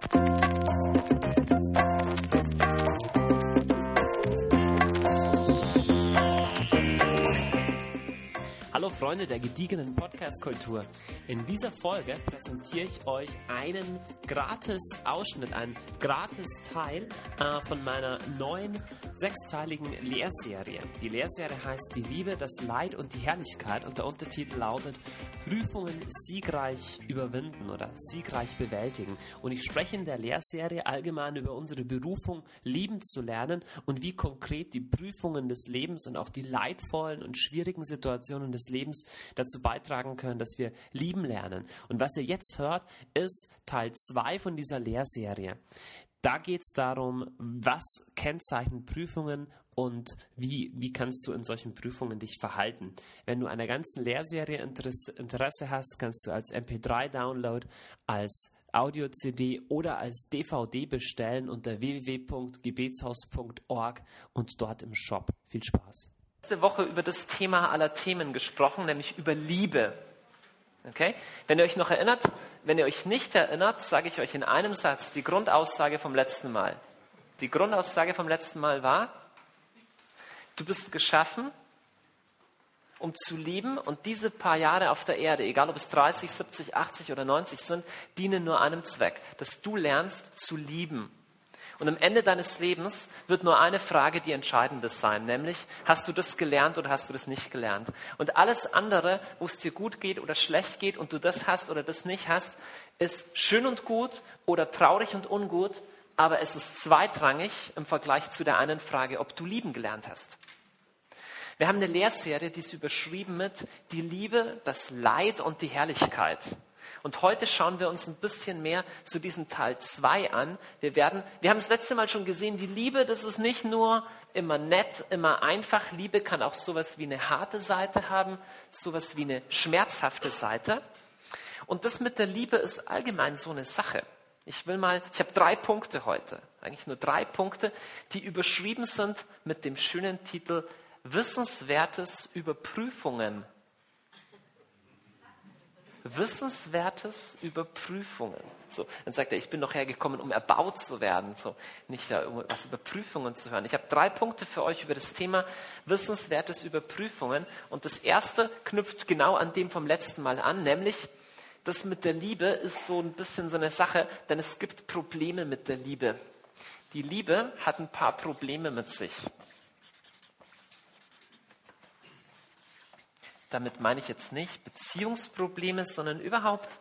Thank you. Freunde der gediegenen Podcast-Kultur. In dieser Folge präsentiere ich euch einen gratis Ausschnitt, einen gratis Teil äh, von meiner neuen sechsteiligen Lehrserie. Die Lehrserie heißt Die Liebe, das Leid und die Herrlichkeit und der Untertitel lautet Prüfungen siegreich überwinden oder siegreich bewältigen. Und ich spreche in der Lehrserie allgemein über unsere Berufung, lieben zu lernen und wie konkret die Prüfungen des Lebens und auch die leidvollen und schwierigen Situationen des Lebens dazu beitragen können, dass wir lieben lernen. Und was ihr jetzt hört, ist Teil 2 von dieser Lehrserie. Da geht es darum, was kennzeichnet Prüfungen und wie, wie kannst du in solchen Prüfungen dich verhalten. Wenn du an der ganzen Lehrserie Interesse hast, kannst du als MP3-Download, als Audio-CD oder als DVD bestellen unter www.gebetshaus.org und dort im Shop. Viel Spaß letzte Woche über das Thema aller Themen gesprochen, nämlich über Liebe. Okay? Wenn ihr euch noch erinnert, wenn ihr euch nicht erinnert, sage ich euch in einem Satz die Grundaussage vom letzten Mal. Die Grundaussage vom letzten Mal war, du bist geschaffen, um zu lieben und diese paar Jahre auf der Erde, egal ob es 30, 70, 80 oder 90 sind, dienen nur einem Zweck, dass du lernst zu lieben. Und am Ende deines Lebens wird nur eine Frage die entscheidende sein, nämlich hast du das gelernt oder hast du das nicht gelernt? Und alles andere, wo es dir gut geht oder schlecht geht und du das hast oder das nicht hast, ist schön und gut oder traurig und ungut, aber es ist zweitrangig im Vergleich zu der einen Frage, ob du lieben gelernt hast. Wir haben eine Lehrserie, die ist überschrieben mit die Liebe, das Leid und die Herrlichkeit. Und heute schauen wir uns ein bisschen mehr zu diesem Teil 2 an. Wir werden, wir haben das letzte Mal schon gesehen, die Liebe, das ist nicht nur immer nett, immer einfach. Liebe kann auch sowas wie eine harte Seite haben, sowas wie eine schmerzhafte Seite. Und das mit der Liebe ist allgemein so eine Sache. Ich will mal, ich habe drei Punkte heute, eigentlich nur drei Punkte, die überschrieben sind mit dem schönen Titel Wissenswertes Überprüfungen Wissenswertes über Prüfungen. So, dann sagt er, ich bin doch hergekommen, um erbaut zu werden, so, nicht um was über Prüfungen zu hören. Ich habe drei Punkte für euch über das Thema Wissenswertes über Prüfungen. Und das erste knüpft genau an dem vom letzten Mal an, nämlich das mit der Liebe ist so ein bisschen so eine Sache, denn es gibt Probleme mit der Liebe. Die Liebe hat ein paar Probleme mit sich. Damit meine ich jetzt nicht Beziehungsprobleme, sondern überhaupt,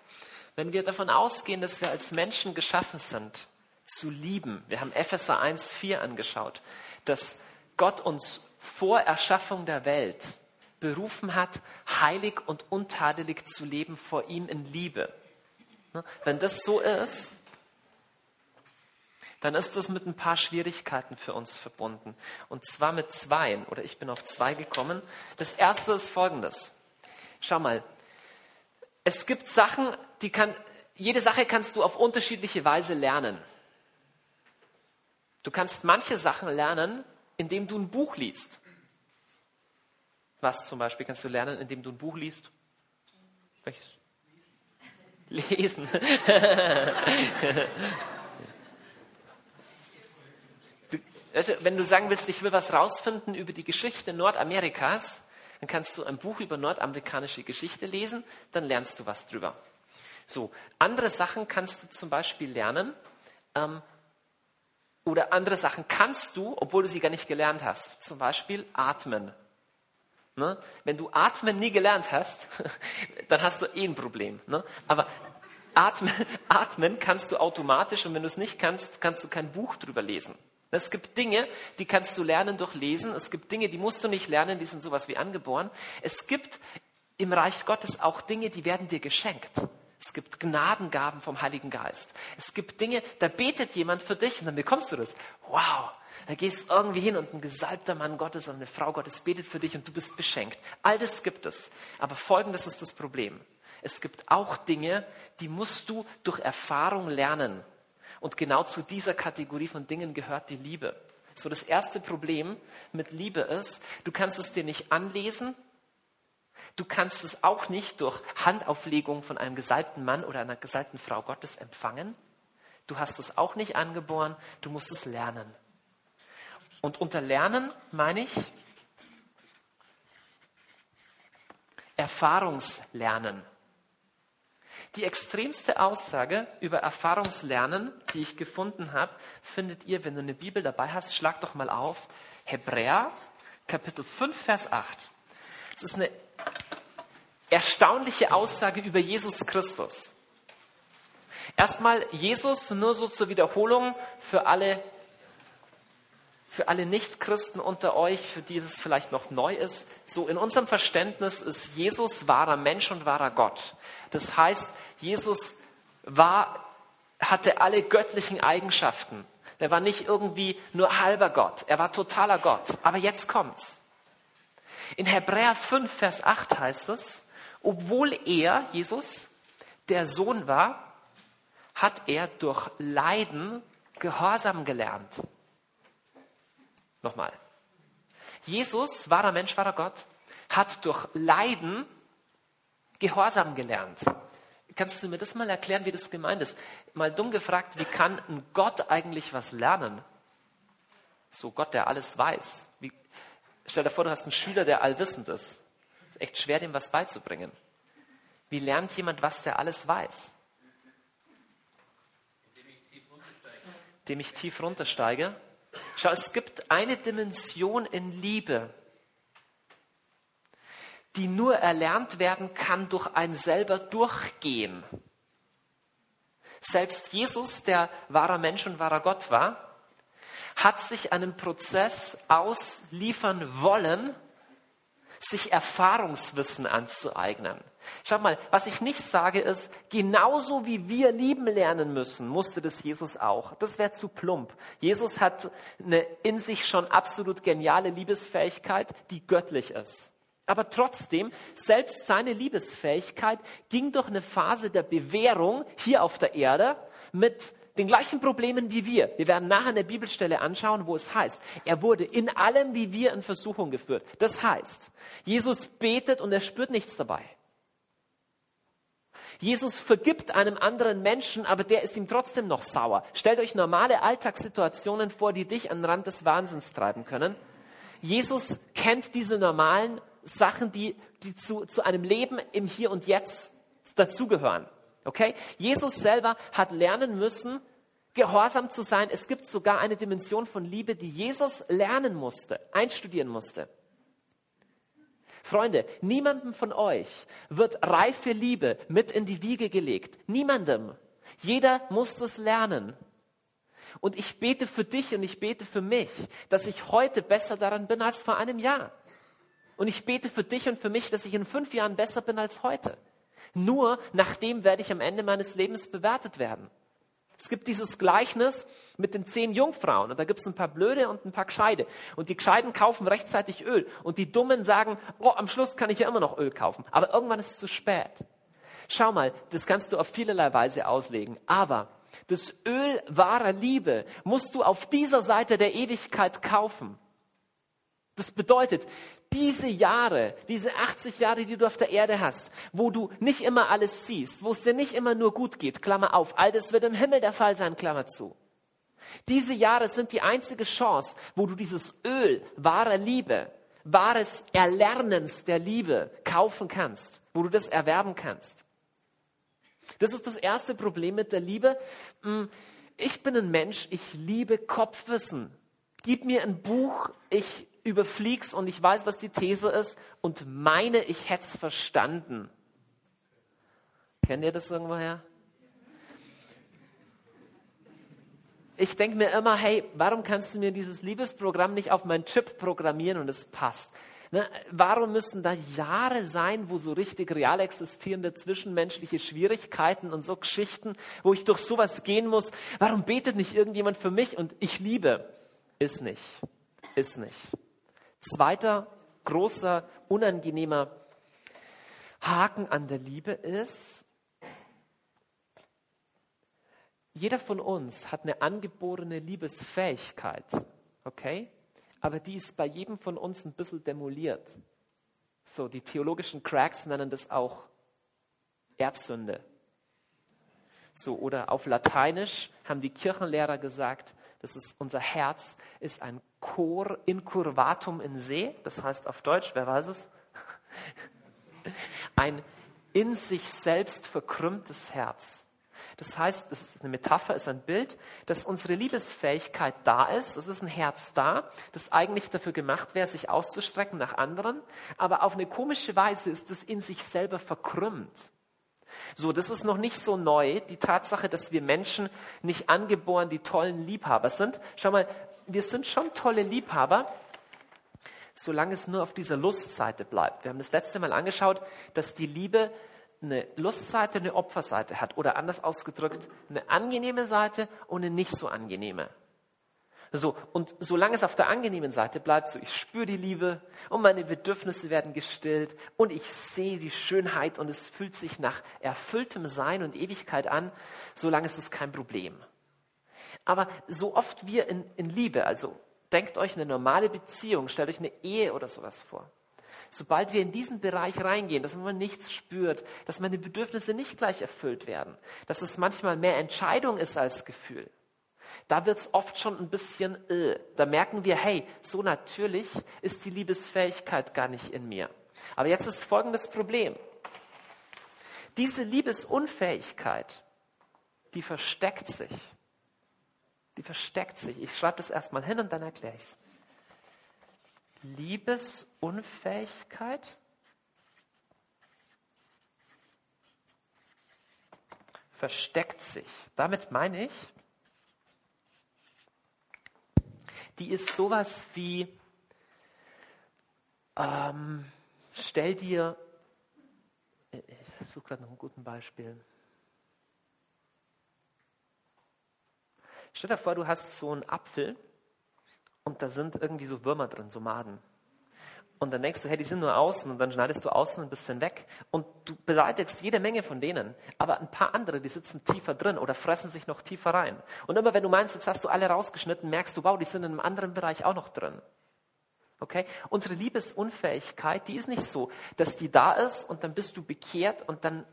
wenn wir davon ausgehen, dass wir als Menschen geschaffen sind, zu lieben. Wir haben Epheser 1,4 angeschaut, dass Gott uns vor Erschaffung der Welt berufen hat, heilig und untadelig zu leben vor ihm in Liebe. Ne? Wenn das so ist, dann ist das mit ein paar Schwierigkeiten für uns verbunden. Und zwar mit zwei, oder ich bin auf zwei gekommen. Das erste ist folgendes. Schau mal, es gibt Sachen, die kann, jede Sache kannst du auf unterschiedliche Weise lernen. Du kannst manche Sachen lernen, indem du ein Buch liest. Was zum Beispiel kannst du lernen, indem du ein Buch liest? Welches? Lesen. Wenn du sagen willst, ich will was rausfinden über die Geschichte Nordamerikas, dann kannst du ein Buch über nordamerikanische Geschichte lesen, dann lernst du was drüber. So, andere Sachen kannst du zum Beispiel lernen, ähm, oder andere Sachen kannst du, obwohl du sie gar nicht gelernt hast. Zum Beispiel atmen. Ne? Wenn du atmen nie gelernt hast, dann hast du eh ein Problem. Ne? Aber atmen, atmen kannst du automatisch und wenn du es nicht kannst, kannst du kein Buch drüber lesen. Es gibt Dinge, die kannst du lernen durch Lesen. Es gibt Dinge, die musst du nicht lernen, die sind sowas wie angeboren. Es gibt im Reich Gottes auch Dinge, die werden dir geschenkt. Es gibt Gnadengaben vom Heiligen Geist. Es gibt Dinge, da betet jemand für dich und dann bekommst du das. Wow, da gehst irgendwie hin und ein gesalbter Mann Gottes und eine Frau Gottes betet für dich und du bist beschenkt. All das gibt es. Aber folgendes ist das Problem. Es gibt auch Dinge, die musst du durch Erfahrung lernen. Und genau zu dieser Kategorie von Dingen gehört die Liebe. So, das erste Problem mit Liebe ist, du kannst es dir nicht anlesen, du kannst es auch nicht durch Handauflegung von einem gesalbten Mann oder einer gesalbten Frau Gottes empfangen, Du hast es auch nicht angeboren, du musst es lernen. Und unter Lernen meine ich Erfahrungslernen. Die extremste Aussage über Erfahrungslernen, die ich gefunden habe, findet ihr, wenn du eine Bibel dabei hast, schlag doch mal auf. Hebräer, Kapitel 5, Vers 8. Es ist eine erstaunliche Aussage über Jesus Christus. Erstmal Jesus nur so zur Wiederholung für alle, für alle Nichtchristen unter euch, für die es vielleicht noch neu ist. So in unserem Verständnis ist Jesus wahrer Mensch und wahrer Gott. Das heißt, Jesus war, hatte alle göttlichen Eigenschaften. Er war nicht irgendwie nur halber Gott, er war totaler Gott. Aber jetzt kommt's. In Hebräer 5, Vers 8 heißt es, obwohl er, Jesus, der Sohn war, hat er durch Leiden Gehorsam gelernt. Nochmal. Jesus, wahrer Mensch, wahrer Gott, hat durch Leiden Gehorsam gelernt. Kannst du mir das mal erklären, wie das gemeint ist? Mal dumm gefragt, wie kann ein Gott eigentlich was lernen? So Gott, der alles weiß. Wie, stell dir vor, du hast einen Schüler, der allwissend ist. ist echt schwer, dem was beizubringen. Wie lernt jemand was, der alles weiß? Indem ich tief runtersteige. Schau, es gibt eine Dimension in Liebe, die nur erlernt werden kann durch ein selber Durchgehen. Selbst Jesus, der wahrer Mensch und wahrer Gott war, hat sich einem Prozess ausliefern wollen, sich Erfahrungswissen anzueignen. Schau mal, was ich nicht sage ist, genauso wie wir lieben lernen müssen, musste das Jesus auch. Das wäre zu plump. Jesus hat eine in sich schon absolut geniale Liebesfähigkeit, die göttlich ist. Aber trotzdem, selbst seine Liebesfähigkeit ging durch eine Phase der Bewährung hier auf der Erde mit den gleichen Problemen wie wir. Wir werden nachher eine Bibelstelle anschauen, wo es heißt, er wurde in allem wie wir in Versuchung geführt. Das heißt, Jesus betet und er spürt nichts dabei. Jesus vergibt einem anderen Menschen, aber der ist ihm trotzdem noch sauer. Stellt euch normale Alltagssituationen vor, die dich an den Rand des Wahnsinns treiben können. Jesus kennt diese normalen Sachen, die, die zu, zu einem Leben im Hier und Jetzt dazugehören. Okay? Jesus selber hat lernen müssen, gehorsam zu sein. Es gibt sogar eine Dimension von Liebe, die Jesus lernen musste, einstudieren musste. Freunde, niemandem von euch wird reife Liebe mit in die Wiege gelegt. Niemandem. Jeder muss das lernen. Und ich bete für dich und ich bete für mich, dass ich heute besser daran bin als vor einem Jahr. Und ich bete für dich und für mich, dass ich in fünf Jahren besser bin als heute. Nur nach dem werde ich am Ende meines Lebens bewertet werden. Es gibt dieses Gleichnis mit den zehn Jungfrauen und da gibt es ein paar Blöde und ein paar Gescheide. Und die Gescheiden kaufen rechtzeitig Öl und die Dummen sagen, oh, am Schluss kann ich ja immer noch Öl kaufen. Aber irgendwann ist es zu spät. Schau mal, das kannst du auf vielerlei Weise auslegen. Aber das Öl wahrer Liebe musst du auf dieser Seite der Ewigkeit kaufen. Das bedeutet, diese Jahre, diese 80 Jahre, die du auf der Erde hast, wo du nicht immer alles siehst, wo es dir nicht immer nur gut geht, Klammer auf, all das wird im Himmel der Fall sein, Klammer zu. Diese Jahre sind die einzige Chance, wo du dieses Öl wahrer Liebe, wahres Erlernens der Liebe kaufen kannst, wo du das erwerben kannst. Das ist das erste Problem mit der Liebe. Hm, ich bin ein Mensch, ich liebe Kopfwissen. Gib mir ein Buch, ich überflieg's und ich weiß, was die These ist und meine, ich hätte es verstanden. Kennt ihr das irgendwoher? Ich denke mir immer, hey, warum kannst du mir dieses Liebesprogramm nicht auf meinen Chip programmieren und es passt? Ne? Warum müssen da Jahre sein, wo so richtig real existierende zwischenmenschliche Schwierigkeiten und so Geschichten, wo ich durch sowas gehen muss? Warum betet nicht irgendjemand für mich und ich liebe? Ist nicht. Ist nicht. Zweiter großer, unangenehmer Haken an der Liebe ist, jeder von uns hat eine angeborene Liebesfähigkeit, okay? Aber die ist bei jedem von uns ein bisschen demoliert. So, die theologischen Cracks nennen das auch Erbsünde. So, oder auf Lateinisch haben die Kirchenlehrer gesagt, das ist unser Herz, ist ein Cor incurvatum in se, das heißt auf Deutsch, wer weiß es? Ein in sich selbst verkrümmtes Herz. Das heißt, es ist eine Metapher, ist ein Bild, dass unsere Liebesfähigkeit da ist. Es ist ein Herz da, das eigentlich dafür gemacht wäre, sich auszustrecken nach anderen. Aber auf eine komische Weise ist es in sich selber verkrümmt. So, das ist noch nicht so neu, die Tatsache, dass wir Menschen nicht angeboren die tollen Liebhaber sind. Schau mal, wir sind schon tolle Liebhaber, solange es nur auf dieser Lustseite bleibt. Wir haben das letzte Mal angeschaut, dass die Liebe eine Lustseite, eine Opferseite hat oder anders ausgedrückt, eine angenehme Seite und eine nicht so angenehme. So, und solange es auf der angenehmen Seite bleibt, so ich spüre die Liebe und meine Bedürfnisse werden gestillt und ich sehe die Schönheit und es fühlt sich nach erfülltem Sein und Ewigkeit an, solange ist es kein Problem. Aber so oft wir in, in Liebe, also denkt euch eine normale Beziehung, stellt euch eine Ehe oder sowas vor. Sobald wir in diesen Bereich reingehen, dass man nichts spürt, dass meine Bedürfnisse nicht gleich erfüllt werden, dass es manchmal mehr Entscheidung ist als Gefühl, da wird es oft schon ein bisschen, äh, da merken wir, hey, so natürlich ist die Liebesfähigkeit gar nicht in mir. Aber jetzt ist folgendes Problem. Diese Liebesunfähigkeit, die versteckt sich. Die versteckt sich. Ich schreibe das erstmal hin und dann erkläre ich es. Liebesunfähigkeit versteckt sich. Damit meine ich, die ist sowas wie, ähm, stell dir, ich suche gerade noch ein gutes Beispiel. Stell dir vor, du hast so einen Apfel und da sind irgendwie so Würmer drin, so Maden. Und dann denkst du, hey, die sind nur außen und dann schneidest du außen ein bisschen weg und du beleidigst jede Menge von denen. Aber ein paar andere, die sitzen tiefer drin oder fressen sich noch tiefer rein. Und immer wenn du meinst, jetzt hast du alle rausgeschnitten, merkst du, wow, die sind in einem anderen Bereich auch noch drin. Okay? Unsere Liebesunfähigkeit, die ist nicht so, dass die da ist und dann bist du bekehrt und dann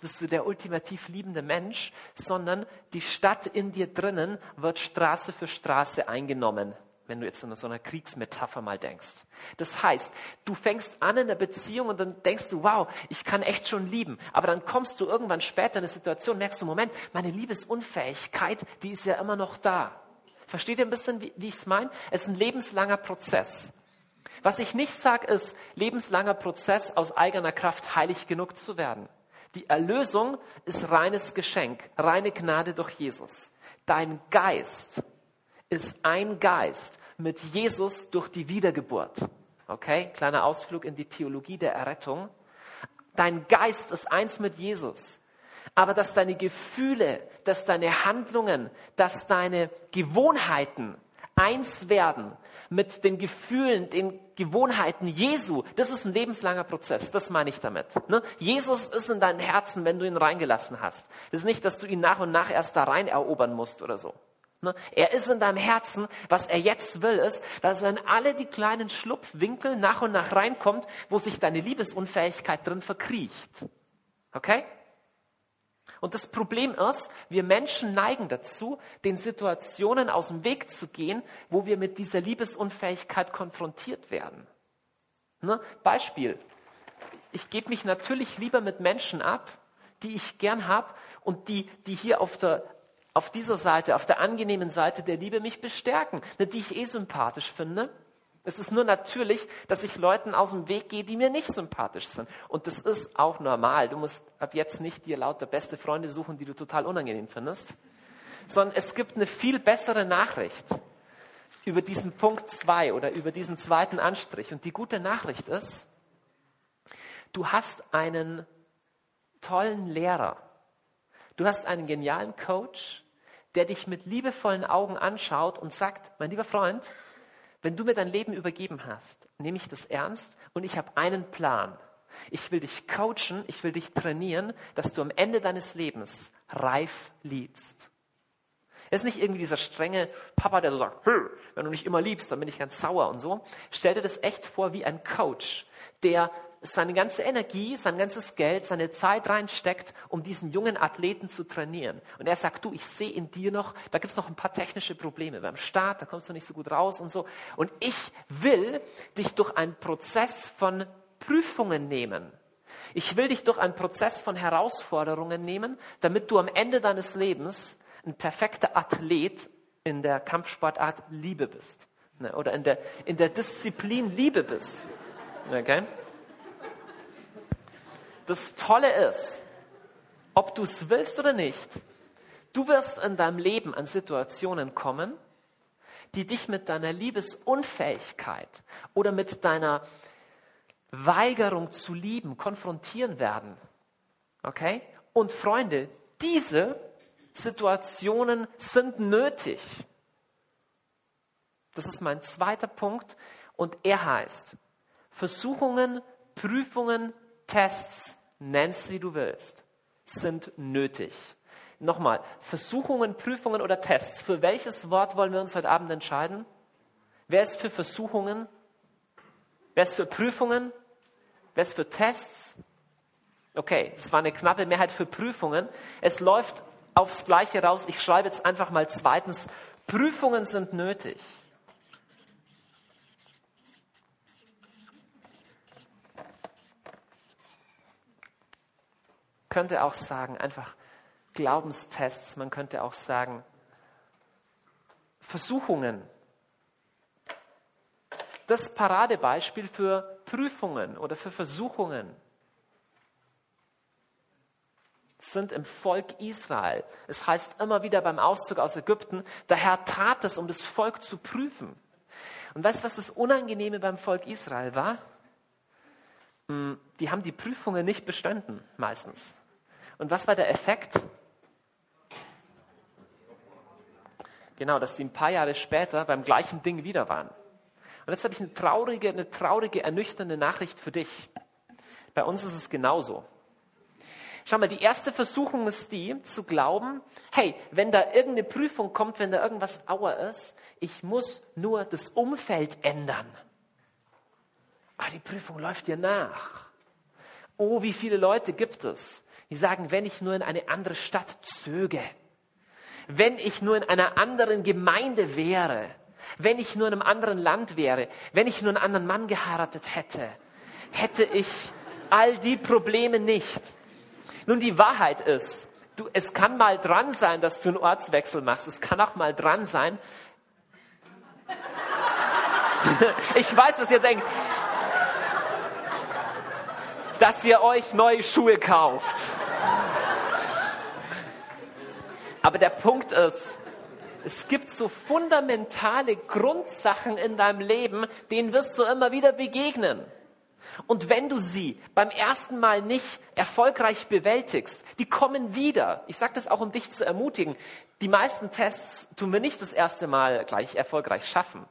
bist du der ultimativ liebende Mensch, sondern die Stadt in dir drinnen wird Straße für Straße eingenommen wenn du jetzt in so einer Kriegsmetapher mal denkst. Das heißt, du fängst an in der Beziehung und dann denkst du, wow, ich kann echt schon lieben. Aber dann kommst du irgendwann später in eine Situation, merkst du, Moment, meine Liebesunfähigkeit, die ist ja immer noch da. Versteht ihr ein bisschen, wie, wie ich es meine? Es ist ein lebenslanger Prozess. Was ich nicht sage, ist, lebenslanger Prozess aus eigener Kraft heilig genug zu werden. Die Erlösung ist reines Geschenk, reine Gnade durch Jesus. Dein Geist ist ein Geist mit Jesus durch die Wiedergeburt. Okay, kleiner Ausflug in die Theologie der Errettung. Dein Geist ist eins mit Jesus. Aber dass deine Gefühle, dass deine Handlungen, dass deine Gewohnheiten eins werden mit den Gefühlen, den Gewohnheiten Jesu, das ist ein lebenslanger Prozess, das meine ich damit. Ne? Jesus ist in deinem Herzen, wenn du ihn reingelassen hast. Das ist nicht, dass du ihn nach und nach erst da rein erobern musst oder so. Ne? Er ist in deinem Herzen. Was er jetzt will, ist, dass er in alle die kleinen Schlupfwinkel nach und nach reinkommt, wo sich deine Liebesunfähigkeit drin verkriecht. Okay? Und das Problem ist, wir Menschen neigen dazu, den Situationen aus dem Weg zu gehen, wo wir mit dieser Liebesunfähigkeit konfrontiert werden. Ne? Beispiel. Ich gebe mich natürlich lieber mit Menschen ab, die ich gern habe und die, die hier auf der auf dieser Seite, auf der angenehmen Seite der Liebe mich bestärken, die ich eh sympathisch finde. Es ist nur natürlich, dass ich Leuten aus dem Weg gehe, die mir nicht sympathisch sind. Und das ist auch normal. Du musst ab jetzt nicht dir lauter beste Freunde suchen, die du total unangenehm findest, sondern es gibt eine viel bessere Nachricht über diesen Punkt 2 oder über diesen zweiten Anstrich. Und die gute Nachricht ist, du hast einen tollen Lehrer. Du hast einen genialen Coach, der dich mit liebevollen Augen anschaut und sagt, mein lieber Freund, wenn du mir dein Leben übergeben hast, nehme ich das ernst und ich habe einen Plan. Ich will dich coachen, ich will dich trainieren, dass du am Ende deines Lebens reif liebst. Er ist nicht irgendwie dieser strenge Papa, der so sagt, wenn du nicht immer liebst, dann bin ich ganz sauer und so. Stell dir das echt vor wie ein Coach, der seine ganze Energie, sein ganzes Geld, seine Zeit reinsteckt, um diesen jungen Athleten zu trainieren. Und er sagt, du, ich sehe in dir noch, da gibt es noch ein paar technische Probleme. Beim Start, da kommst du nicht so gut raus und so. Und ich will dich durch einen Prozess von Prüfungen nehmen. Ich will dich durch einen Prozess von Herausforderungen nehmen, damit du am Ende deines Lebens ein perfekter Athlet in der Kampfsportart Liebe bist. Ne, oder in der, in der Disziplin Liebe bist. Okay? Das Tolle ist, ob du es willst oder nicht, du wirst in deinem Leben an Situationen kommen, die dich mit deiner Liebesunfähigkeit oder mit deiner Weigerung zu lieben konfrontieren werden. Okay? Und Freunde, diese Situationen sind nötig. Das ist mein zweiter Punkt. Und er heißt, Versuchungen, Prüfungen, Tests, nennst wie du willst, sind nötig. Nochmal, Versuchungen, Prüfungen oder Tests. Für welches Wort wollen wir uns heute Abend entscheiden? Wer ist für Versuchungen? Wer ist für Prüfungen? Wer ist für Tests? Okay, das war eine knappe Mehrheit für Prüfungen. Es läuft aufs Gleiche raus. Ich schreibe jetzt einfach mal zweitens, Prüfungen sind nötig. Könnte auch sagen, einfach Glaubenstests, man könnte auch sagen, Versuchungen. Das Paradebeispiel für Prüfungen oder für Versuchungen sind im Volk Israel. Es heißt immer wieder beim Auszug aus Ägypten, der Herr tat es, um das Volk zu prüfen. Und weißt du, was das Unangenehme beim Volk Israel war? Hm, die haben die Prüfungen nicht bestanden, meistens. Und was war der Effekt? Genau, dass sie ein paar Jahre später beim gleichen Ding wieder waren. Und jetzt habe ich eine traurige, eine traurige, ernüchternde Nachricht für dich. Bei uns ist es genauso. Schau mal, die erste Versuchung ist die, zu glauben, hey, wenn da irgendeine Prüfung kommt, wenn da irgendwas auer ist, ich muss nur das Umfeld ändern. Ah, die Prüfung läuft dir nach. Oh, wie viele Leute gibt es, die sagen, wenn ich nur in eine andere Stadt zöge, wenn ich nur in einer anderen Gemeinde wäre, wenn ich nur in einem anderen Land wäre, wenn ich nur einen anderen Mann geheiratet hätte, hätte ich all die Probleme nicht. Nun, die Wahrheit ist, du, es kann mal dran sein, dass du einen Ortswechsel machst. Es kann auch mal dran sein. ich weiß, was ihr denkt. Dass ihr euch neue Schuhe kauft. Aber der Punkt ist, es gibt so fundamentale Grundsachen in deinem Leben, denen wirst du immer wieder begegnen. Und wenn du sie beim ersten Mal nicht erfolgreich bewältigst, die kommen wieder. Ich sage das auch, um dich zu ermutigen. Die meisten Tests tun wir nicht das erste Mal gleich erfolgreich schaffen.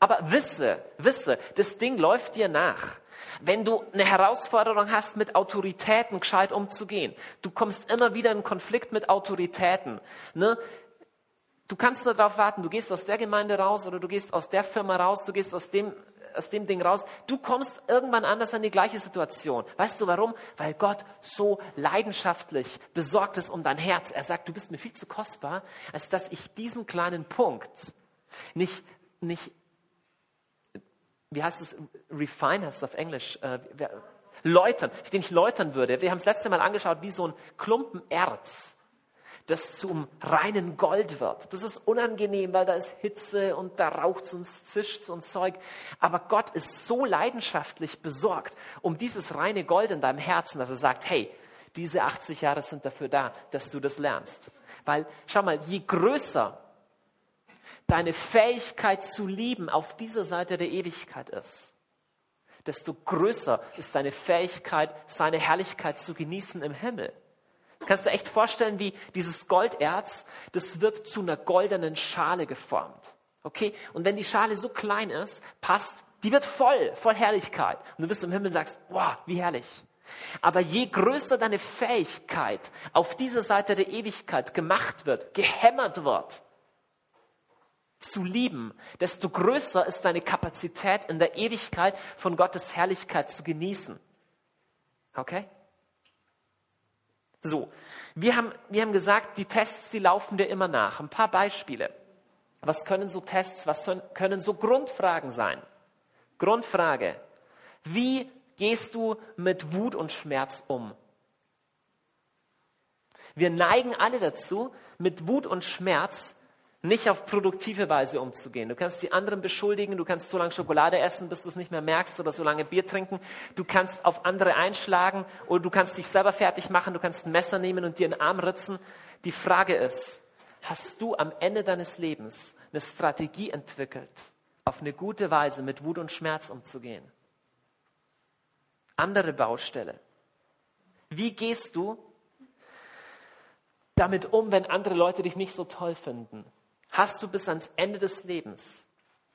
Aber wisse, wisse, das Ding läuft dir nach. Wenn du eine Herausforderung hast, mit Autoritäten gescheit umzugehen, du kommst immer wieder in Konflikt mit Autoritäten. Ne? Du kannst nur darauf warten, du gehst aus der Gemeinde raus oder du gehst aus der Firma raus, du gehst aus dem aus dem Ding raus. Du kommst irgendwann anders an die gleiche Situation. Weißt du warum? Weil Gott so leidenschaftlich besorgt ist um dein Herz. Er sagt, du bist mir viel zu kostbar, als dass ich diesen kleinen Punkt nicht, nicht, wie heißt es, refine heißt es auf Englisch, äh, läutern, den ich läutern würde. Wir haben es letzte Mal angeschaut, wie so ein Klumpen Erz das zum reinen Gold wird. Das ist unangenehm, weil da ist Hitze und da raucht und zischt und Zeug. Aber Gott ist so leidenschaftlich besorgt um dieses reine Gold in deinem Herzen, dass er sagt, hey, diese 80 Jahre sind dafür da, dass du das lernst. Weil, schau mal, je größer deine Fähigkeit zu lieben auf dieser Seite der Ewigkeit ist, desto größer ist deine Fähigkeit, seine Herrlichkeit zu genießen im Himmel. Kannst du echt vorstellen, wie dieses Golderz, das wird zu einer goldenen Schale geformt. Okay? Und wenn die Schale so klein ist, passt, die wird voll, voll Herrlichkeit. Und du bist im Himmel und sagst, wow, wie herrlich. Aber je größer deine Fähigkeit auf dieser Seite der Ewigkeit gemacht wird, gehämmert wird, zu lieben, desto größer ist deine Kapazität in der Ewigkeit von Gottes Herrlichkeit zu genießen. Okay? So, wir haben, wir haben gesagt, die Tests, die laufen dir immer nach. Ein paar Beispiele. Was können so Tests, was können so Grundfragen sein? Grundfrage. Wie gehst du mit Wut und Schmerz um? Wir neigen alle dazu, mit Wut und Schmerz nicht auf produktive Weise umzugehen. Du kannst die anderen beschuldigen, du kannst so lange Schokolade essen, bis du es nicht mehr merkst oder so lange Bier trinken. Du kannst auf andere einschlagen oder du kannst dich selber fertig machen, du kannst ein Messer nehmen und dir einen Arm ritzen. Die Frage ist, hast du am Ende deines Lebens eine Strategie entwickelt, auf eine gute Weise mit Wut und Schmerz umzugehen? Andere Baustelle. Wie gehst du damit um, wenn andere Leute dich nicht so toll finden? Hast du bis ans Ende des Lebens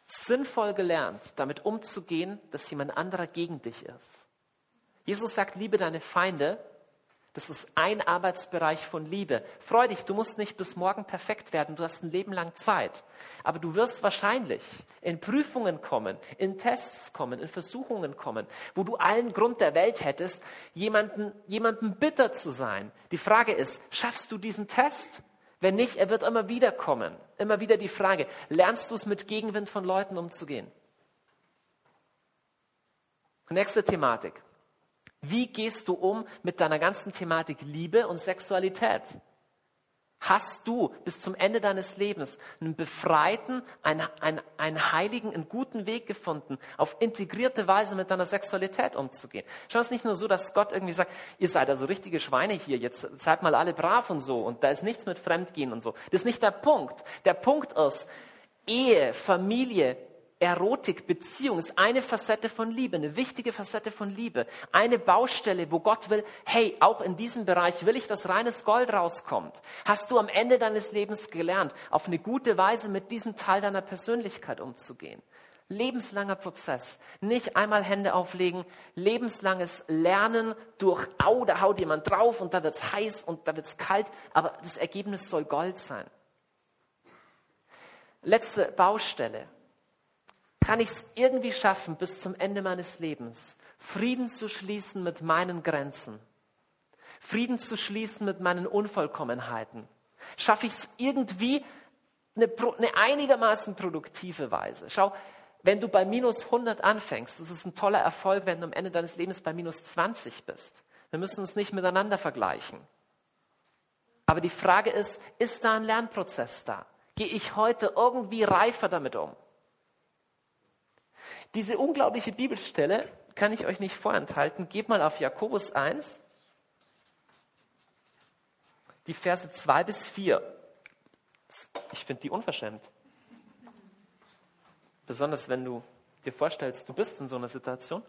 sinnvoll gelernt, damit umzugehen, dass jemand anderer gegen dich ist. Jesus sagt, liebe deine Feinde. Das ist ein Arbeitsbereich von Liebe. Freu dich, du musst nicht bis morgen perfekt werden, du hast ein Leben lang Zeit. Aber du wirst wahrscheinlich in Prüfungen kommen, in Tests kommen, in Versuchungen kommen, wo du allen Grund der Welt hättest, jemanden, jemanden bitter zu sein. Die Frage ist, schaffst du diesen Test? Wenn nicht, er wird immer wieder kommen. Immer wieder die Frage, lernst du es mit Gegenwind von Leuten umzugehen? Nächste Thematik. Wie gehst du um mit deiner ganzen Thematik Liebe und Sexualität? Hast du bis zum Ende deines Lebens einen befreiten, einen, einen, einen heiligen, einen guten Weg gefunden, auf integrierte Weise mit deiner Sexualität umzugehen? Schau, es ist nicht nur so, dass Gott irgendwie sagt, ihr seid also richtige Schweine hier, jetzt seid mal alle brav und so und da ist nichts mit Fremdgehen und so. Das ist nicht der Punkt. Der Punkt ist, Ehe, Familie, Erotik, Beziehung ist eine Facette von Liebe, eine wichtige Facette von Liebe. Eine Baustelle, wo Gott will, hey, auch in diesem Bereich will ich, dass reines Gold rauskommt. Hast du am Ende deines Lebens gelernt, auf eine gute Weise mit diesem Teil deiner Persönlichkeit umzugehen? Lebenslanger Prozess. Nicht einmal Hände auflegen, lebenslanges Lernen durch, au, da haut jemand drauf und da wird's heiß und da wird's kalt, aber das Ergebnis soll Gold sein. Letzte Baustelle kann ich es irgendwie schaffen, bis zum Ende meines Lebens Frieden zu schließen mit meinen Grenzen, Frieden zu schließen mit meinen Unvollkommenheiten? Schaffe ich es irgendwie eine, eine einigermaßen produktive Weise? Schau, wenn du bei minus 100 anfängst, das ist ein toller Erfolg, wenn du am Ende deines Lebens bei minus 20 bist. Wir müssen uns nicht miteinander vergleichen. Aber die Frage ist, ist da ein Lernprozess da? Gehe ich heute irgendwie reifer damit um? Diese unglaubliche Bibelstelle kann ich euch nicht vorenthalten. Geht mal auf Jakobus 1, die Verse 2 bis 4. Ich finde die unverschämt. Besonders wenn du dir vorstellst, du bist in so einer Situation.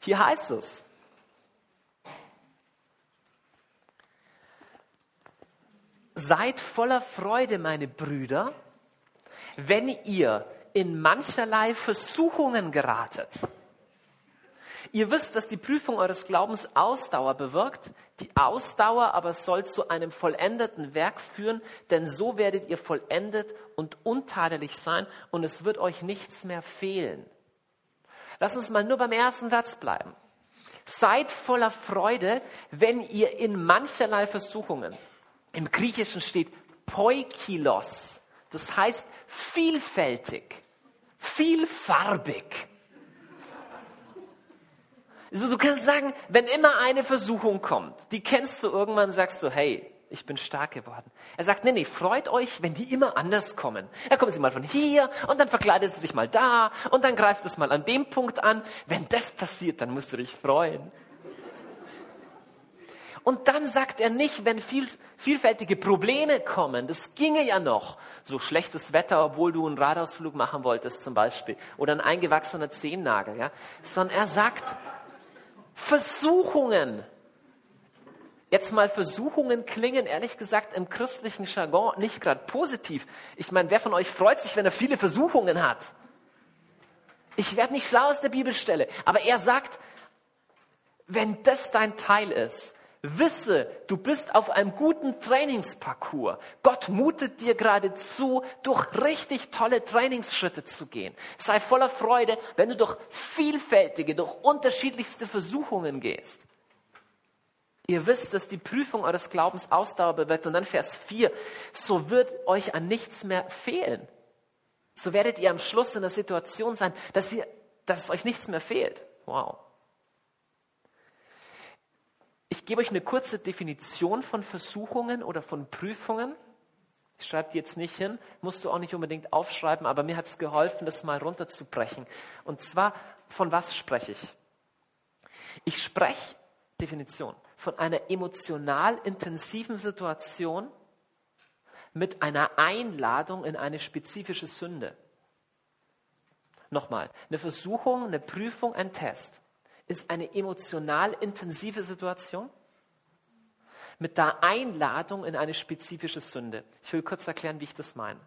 Hier heißt es, seid voller Freude, meine Brüder, wenn ihr in mancherlei Versuchungen geratet. Ihr wisst, dass die Prüfung eures Glaubens Ausdauer bewirkt. Die Ausdauer aber soll zu einem vollendeten Werk führen, denn so werdet ihr vollendet und untadelig sein und es wird euch nichts mehr fehlen. Lass uns mal nur beim ersten Satz bleiben. Seid voller Freude, wenn ihr in mancherlei Versuchungen, im Griechischen steht poikilos, das heißt vielfältig, vielfarbig. Also du kannst sagen, wenn immer eine Versuchung kommt, die kennst du irgendwann, sagst du, hey, ich bin stark geworden. Er sagt, nee, nee, freut euch, wenn die immer anders kommen. Da kommen sie mal von hier und dann verkleidet sie sich mal da und dann greift es mal an dem Punkt an. Wenn das passiert, dann musst du dich freuen. Und dann sagt er nicht, wenn viel, vielfältige Probleme kommen, das ginge ja noch. So schlechtes Wetter, obwohl du einen Radausflug machen wolltest zum Beispiel. Oder ein eingewachsener Zehennagel. Ja? Sondern er sagt, Versuchungen. Jetzt mal Versuchungen klingen, ehrlich gesagt, im christlichen Jargon nicht gerade positiv. Ich meine, wer von euch freut sich, wenn er viele Versuchungen hat? Ich werde nicht schlau aus der Bibelstelle, aber er sagt, wenn das dein Teil ist, Wisse, du bist auf einem guten Trainingsparcours. Gott mutet dir gerade zu, durch richtig tolle Trainingsschritte zu gehen. Sei voller Freude, wenn du durch vielfältige, durch unterschiedlichste Versuchungen gehst. Ihr wisst, dass die Prüfung eures Glaubens Ausdauer bewirkt. Und dann Vers 4, so wird euch an nichts mehr fehlen. So werdet ihr am Schluss in der Situation sein, dass, ihr, dass es euch nichts mehr fehlt. Wow. Ich gebe euch eine kurze Definition von Versuchungen oder von Prüfungen. Ich schreibe die jetzt nicht hin, musst du auch nicht unbedingt aufschreiben, aber mir hat es geholfen, das mal runterzubrechen. Und zwar, von was spreche ich? Ich spreche, Definition, von einer emotional intensiven Situation mit einer Einladung in eine spezifische Sünde. Nochmal, eine Versuchung, eine Prüfung, ein Test ist eine emotional intensive Situation mit der Einladung in eine spezifische Sünde. Ich will kurz erklären, wie ich das meine.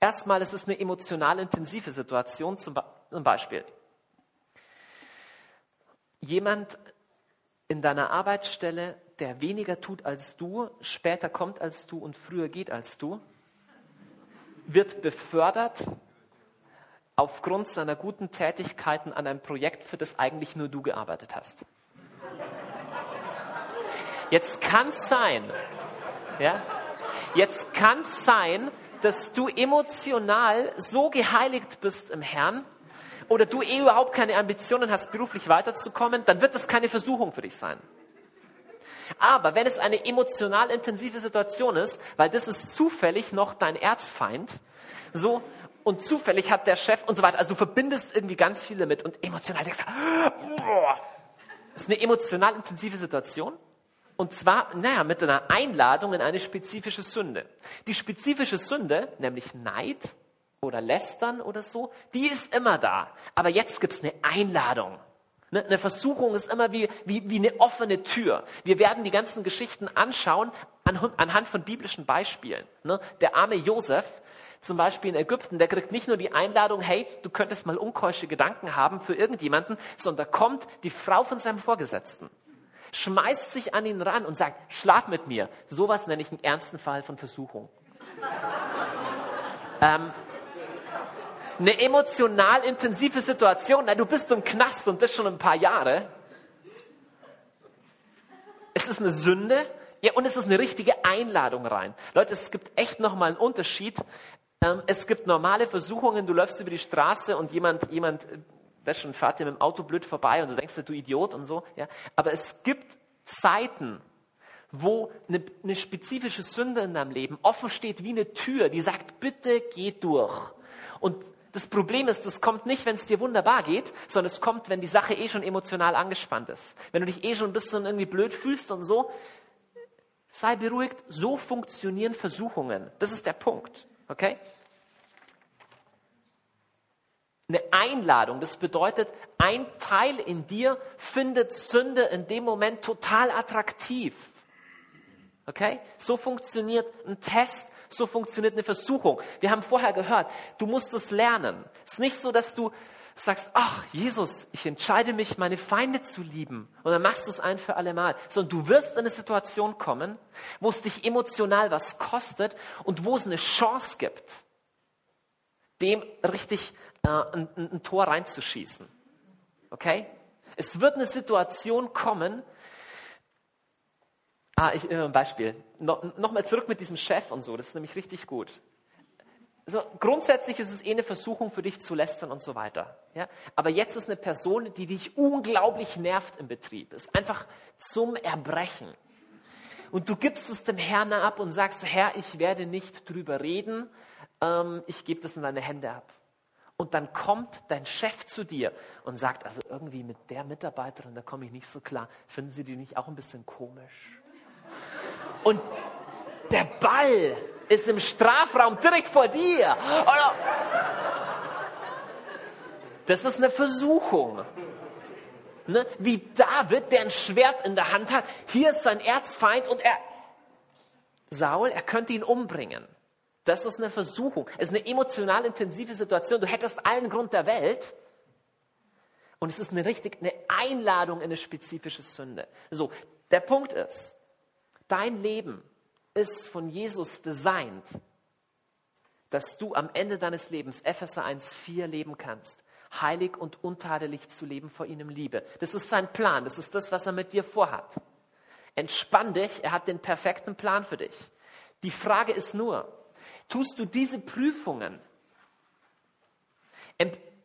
Erstmal, es ist eine emotional intensive Situation, zum, Beispiel. Jemand in deiner Arbeitsstelle, der weniger tut als du, später kommt als du und früher geht als du, wird befördert aufgrund seiner guten Tätigkeiten an einem Projekt, für das eigentlich nur du gearbeitet hast. Jetzt kann es sein, ja, jetzt kann es sein, dass du emotional so geheiligt bist im Herrn oder du eh überhaupt keine Ambitionen hast, beruflich weiterzukommen, dann wird das keine Versuchung für dich sein. Aber wenn es eine emotional intensive Situation ist, weil das ist zufällig noch dein Erzfeind, so, und zufällig hat der Chef und so weiter. Also du verbindest irgendwie ganz viel damit und emotional denkst, boah, das ist eine emotional intensive Situation. Und zwar, naja, mit einer Einladung in eine spezifische Sünde. Die spezifische Sünde, nämlich Neid oder Lästern oder so, die ist immer da. Aber jetzt gibt's eine Einladung. Ne, eine Versuchung ist immer wie, wie, wie eine offene Tür. Wir werden die ganzen Geschichten anschauen anhand von biblischen Beispielen. Ne, der arme Josef, zum Beispiel in Ägypten, der kriegt nicht nur die Einladung, hey, du könntest mal unkeusche Gedanken haben für irgendjemanden, sondern kommt die Frau von seinem Vorgesetzten, schmeißt sich an ihn ran und sagt, schlaf mit mir. Sowas nenne ich einen ernsten Fall von Versuchung. ähm, eine emotional intensive Situation, na, du bist im Knast und das schon ein paar Jahre. Es ist eine Sünde, ja, und es ist eine richtige Einladung rein. Leute, es gibt echt nochmal einen Unterschied, ähm, es gibt normale Versuchungen, du läufst über die Straße und jemand, jemand, äh, weißt schon, fährt dir mit dem Auto blöd vorbei und du denkst, du Idiot und so. Ja? Aber es gibt Zeiten, wo eine, eine spezifische Sünde in deinem Leben offen steht wie eine Tür, die sagt, bitte geh durch. Und das Problem ist, das kommt nicht, wenn es dir wunderbar geht, sondern es kommt, wenn die Sache eh schon emotional angespannt ist. Wenn du dich eh schon ein bisschen irgendwie blöd fühlst und so. Sei beruhigt, so funktionieren Versuchungen. Das ist der Punkt. Okay? Eine Einladung, das bedeutet, ein Teil in dir findet Sünde in dem Moment total attraktiv. Okay? So funktioniert ein Test, so funktioniert eine Versuchung. Wir haben vorher gehört, du musst es lernen. Es ist nicht so, dass du sagst, ach Jesus, ich entscheide mich, meine Feinde zu lieben. Und dann machst du es ein für alle Mal. Sondern du wirst in eine Situation kommen, wo es dich emotional was kostet und wo es eine Chance gibt, dem richtig äh, ein, ein Tor reinzuschießen. Okay? Es wird eine Situation kommen, Ah, ich, äh, Beispiel. No, Nochmal zurück mit diesem Chef und so, das ist nämlich richtig gut. Also grundsätzlich ist es eh eine Versuchung für dich zu lästern und so weiter. Ja? Aber jetzt ist eine Person, die dich unglaublich nervt im Betrieb. Ist einfach zum Erbrechen. Und du gibst es dem Herrn ab und sagst, Herr, ich werde nicht drüber reden, ähm, ich gebe das in deine Hände ab. Und dann kommt dein Chef zu dir und sagt, also irgendwie mit der Mitarbeiterin, da komme ich nicht so klar. Finden Sie die nicht auch ein bisschen komisch? Und der Ball ist im Strafraum direkt vor dir. Das ist eine Versuchung. Ne? Wie David, der ein Schwert in der Hand hat. Hier ist sein Erzfeind und er, Saul, er könnte ihn umbringen. Das ist eine Versuchung. Es ist eine emotional intensive Situation. Du hättest allen Grund der Welt. Und es ist eine richtig, eine Einladung in eine spezifische Sünde. So, Der Punkt ist, dein Leben ist von Jesus designt, dass du am Ende deines Lebens Epheser 1,4 leben kannst. Heilig und untadelig zu leben vor ihm Liebe. Das ist sein Plan. Das ist das, was er mit dir vorhat. Entspann dich. Er hat den perfekten Plan für dich. Die Frage ist nur, tust du diese Prüfungen,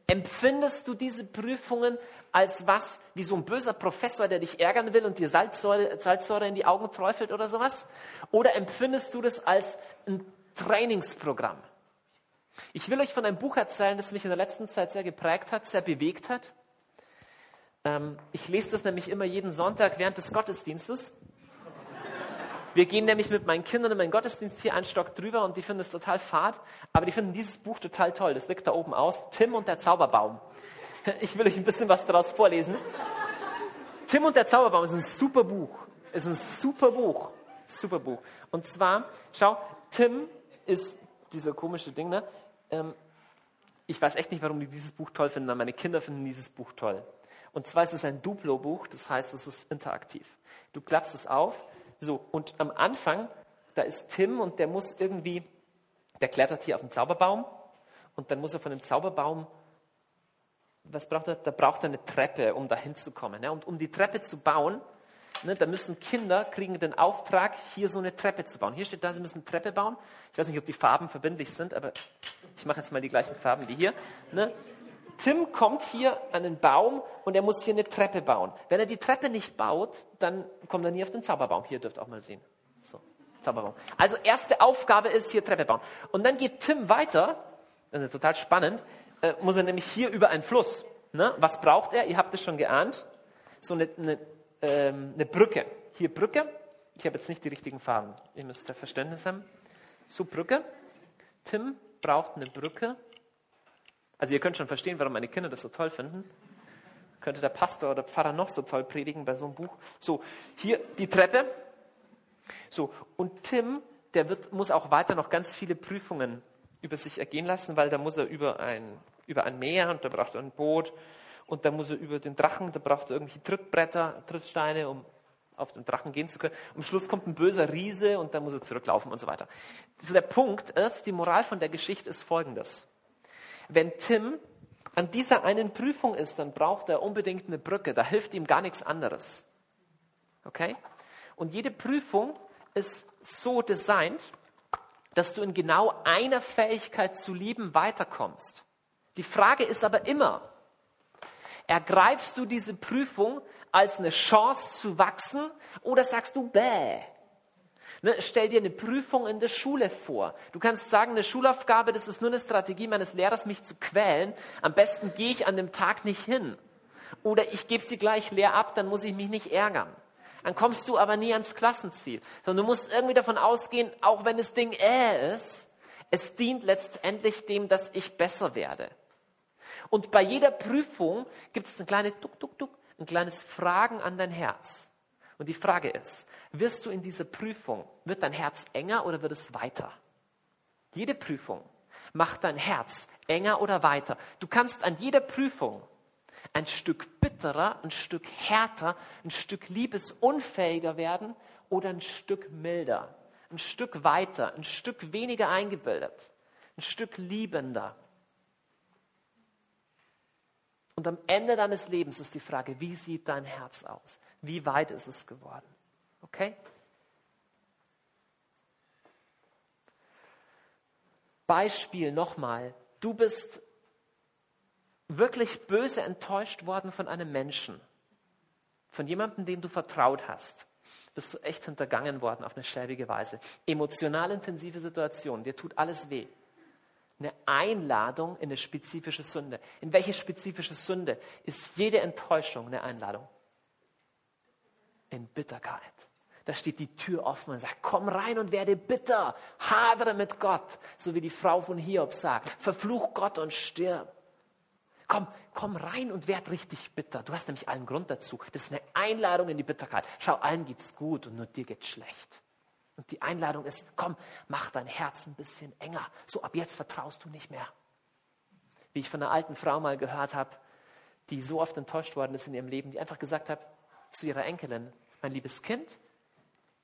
empfindest du diese Prüfungen als was, wie so ein böser Professor, der dich ärgern will und dir Salzsäure, Salzsäure in die Augen träufelt oder sowas? Oder empfindest du das als ein Trainingsprogramm? Ich will euch von einem Buch erzählen, das mich in der letzten Zeit sehr geprägt hat, sehr bewegt hat. Ähm, ich lese das nämlich immer jeden Sonntag während des Gottesdienstes. Wir gehen nämlich mit meinen Kindern in meinen Gottesdienst hier einen Stock drüber und die finden es total fad, aber die finden dieses Buch total toll. Das liegt da oben aus. Tim und der Zauberbaum. Ich will euch ein bisschen was daraus vorlesen. Tim und der Zauberbaum ist ein super Buch. Ist ein super Buch. Super Buch. Und zwar, schau, Tim ist dieser komische Ding, ne? Ähm, ich weiß echt nicht, warum die dieses Buch toll finden, aber meine Kinder finden dieses Buch toll. Und zwar ist es ein Duplo-Buch, das heißt, es ist interaktiv. Du klappst es auf, so, und am Anfang, da ist Tim und der muss irgendwie, der klettert hier auf den Zauberbaum und dann muss er von dem Zauberbaum, was braucht er? Da braucht er eine Treppe, um da hinzukommen. Ne? Und um die Treppe zu bauen, Ne, da müssen Kinder, kriegen den Auftrag, hier so eine Treppe zu bauen. Hier steht da, sie müssen eine Treppe bauen. Ich weiß nicht, ob die Farben verbindlich sind, aber ich mache jetzt mal die gleichen Farben wie hier. Ne? Tim kommt hier an den Baum und er muss hier eine Treppe bauen. Wenn er die Treppe nicht baut, dann kommt er nie auf den Zauberbaum. Hier dürft ihr auch mal sehen. So, Zauberbaum. Also erste Aufgabe ist hier Treppe bauen. Und dann geht Tim weiter, das ist total spannend, äh, muss er nämlich hier über einen Fluss. Ne? Was braucht er? Ihr habt es schon geahnt. So eine, eine ähm, eine Brücke. Hier Brücke. Ich habe jetzt nicht die richtigen Farben. Ihr müsst da Verständnis haben. So Brücke. Tim braucht eine Brücke. Also ihr könnt schon verstehen, warum meine Kinder das so toll finden. Könnte der Pastor oder Pfarrer noch so toll predigen bei so einem Buch. So, hier die Treppe. So, und Tim, der wird, muss auch weiter noch ganz viele Prüfungen über sich ergehen lassen, weil da muss er über ein, über ein Meer und da braucht er ein Boot und dann muss er über den Drachen, da braucht er irgendwelche Trittbretter, Trittsteine, um auf den Drachen gehen zu können. Am Schluss kommt ein böser Riese und dann muss er zurücklaufen und so weiter. Also der Punkt ist, die Moral von der Geschichte ist folgendes. Wenn Tim an dieser einen Prüfung ist, dann braucht er unbedingt eine Brücke. Da hilft ihm gar nichts anderes. Okay? Und jede Prüfung ist so designt, dass du in genau einer Fähigkeit zu lieben weiterkommst. Die Frage ist aber immer, Ergreifst du diese Prüfung als eine Chance zu wachsen oder sagst du, bäh? Ne, stell dir eine Prüfung in der Schule vor. Du kannst sagen, eine Schulaufgabe, das ist nur eine Strategie meines Lehrers, mich zu quälen. Am besten gehe ich an dem Tag nicht hin. Oder ich gebe sie gleich leer ab, dann muss ich mich nicht ärgern. Dann kommst du aber nie ans Klassenziel. Sondern du musst irgendwie davon ausgehen, auch wenn das Ding äh ist, es dient letztendlich dem, dass ich besser werde. Und bei jeder Prüfung gibt es ein kleines Tuk, Tuk, Tuk, ein kleines Fragen an dein Herz. Und die Frage ist, wirst du in dieser Prüfung, wird dein Herz enger oder wird es weiter? Jede Prüfung macht dein Herz enger oder weiter. Du kannst an jeder Prüfung ein Stück bitterer, ein Stück härter, ein Stück liebesunfähiger werden oder ein Stück milder, ein Stück weiter, ein Stück weniger eingebildet, ein Stück liebender. Und am Ende deines Lebens ist die Frage, wie sieht dein Herz aus? Wie weit ist es geworden? Okay? Beispiel nochmal. Du bist wirklich böse enttäuscht worden von einem Menschen, von jemandem, dem du vertraut hast. Bist du echt hintergangen worden auf eine schäbige Weise. Emotional intensive Situation, dir tut alles weh eine Einladung in eine spezifische Sünde. In welche spezifische Sünde ist jede Enttäuschung eine Einladung? In Bitterkeit. Da steht die Tür offen und sagt, komm rein und werde bitter, hadere mit Gott, so wie die Frau von Hiob sagt, verfluch Gott und stirb. Komm, komm rein und werd richtig bitter. Du hast nämlich allen Grund dazu. Das ist eine Einladung in die Bitterkeit. Schau, allen geht's gut und nur dir geht's schlecht. Und die Einladung ist, komm, mach dein Herz ein bisschen enger. So ab jetzt vertraust du nicht mehr. Wie ich von einer alten Frau mal gehört habe, die so oft enttäuscht worden ist in ihrem Leben, die einfach gesagt hat zu ihrer Enkelin, mein liebes Kind,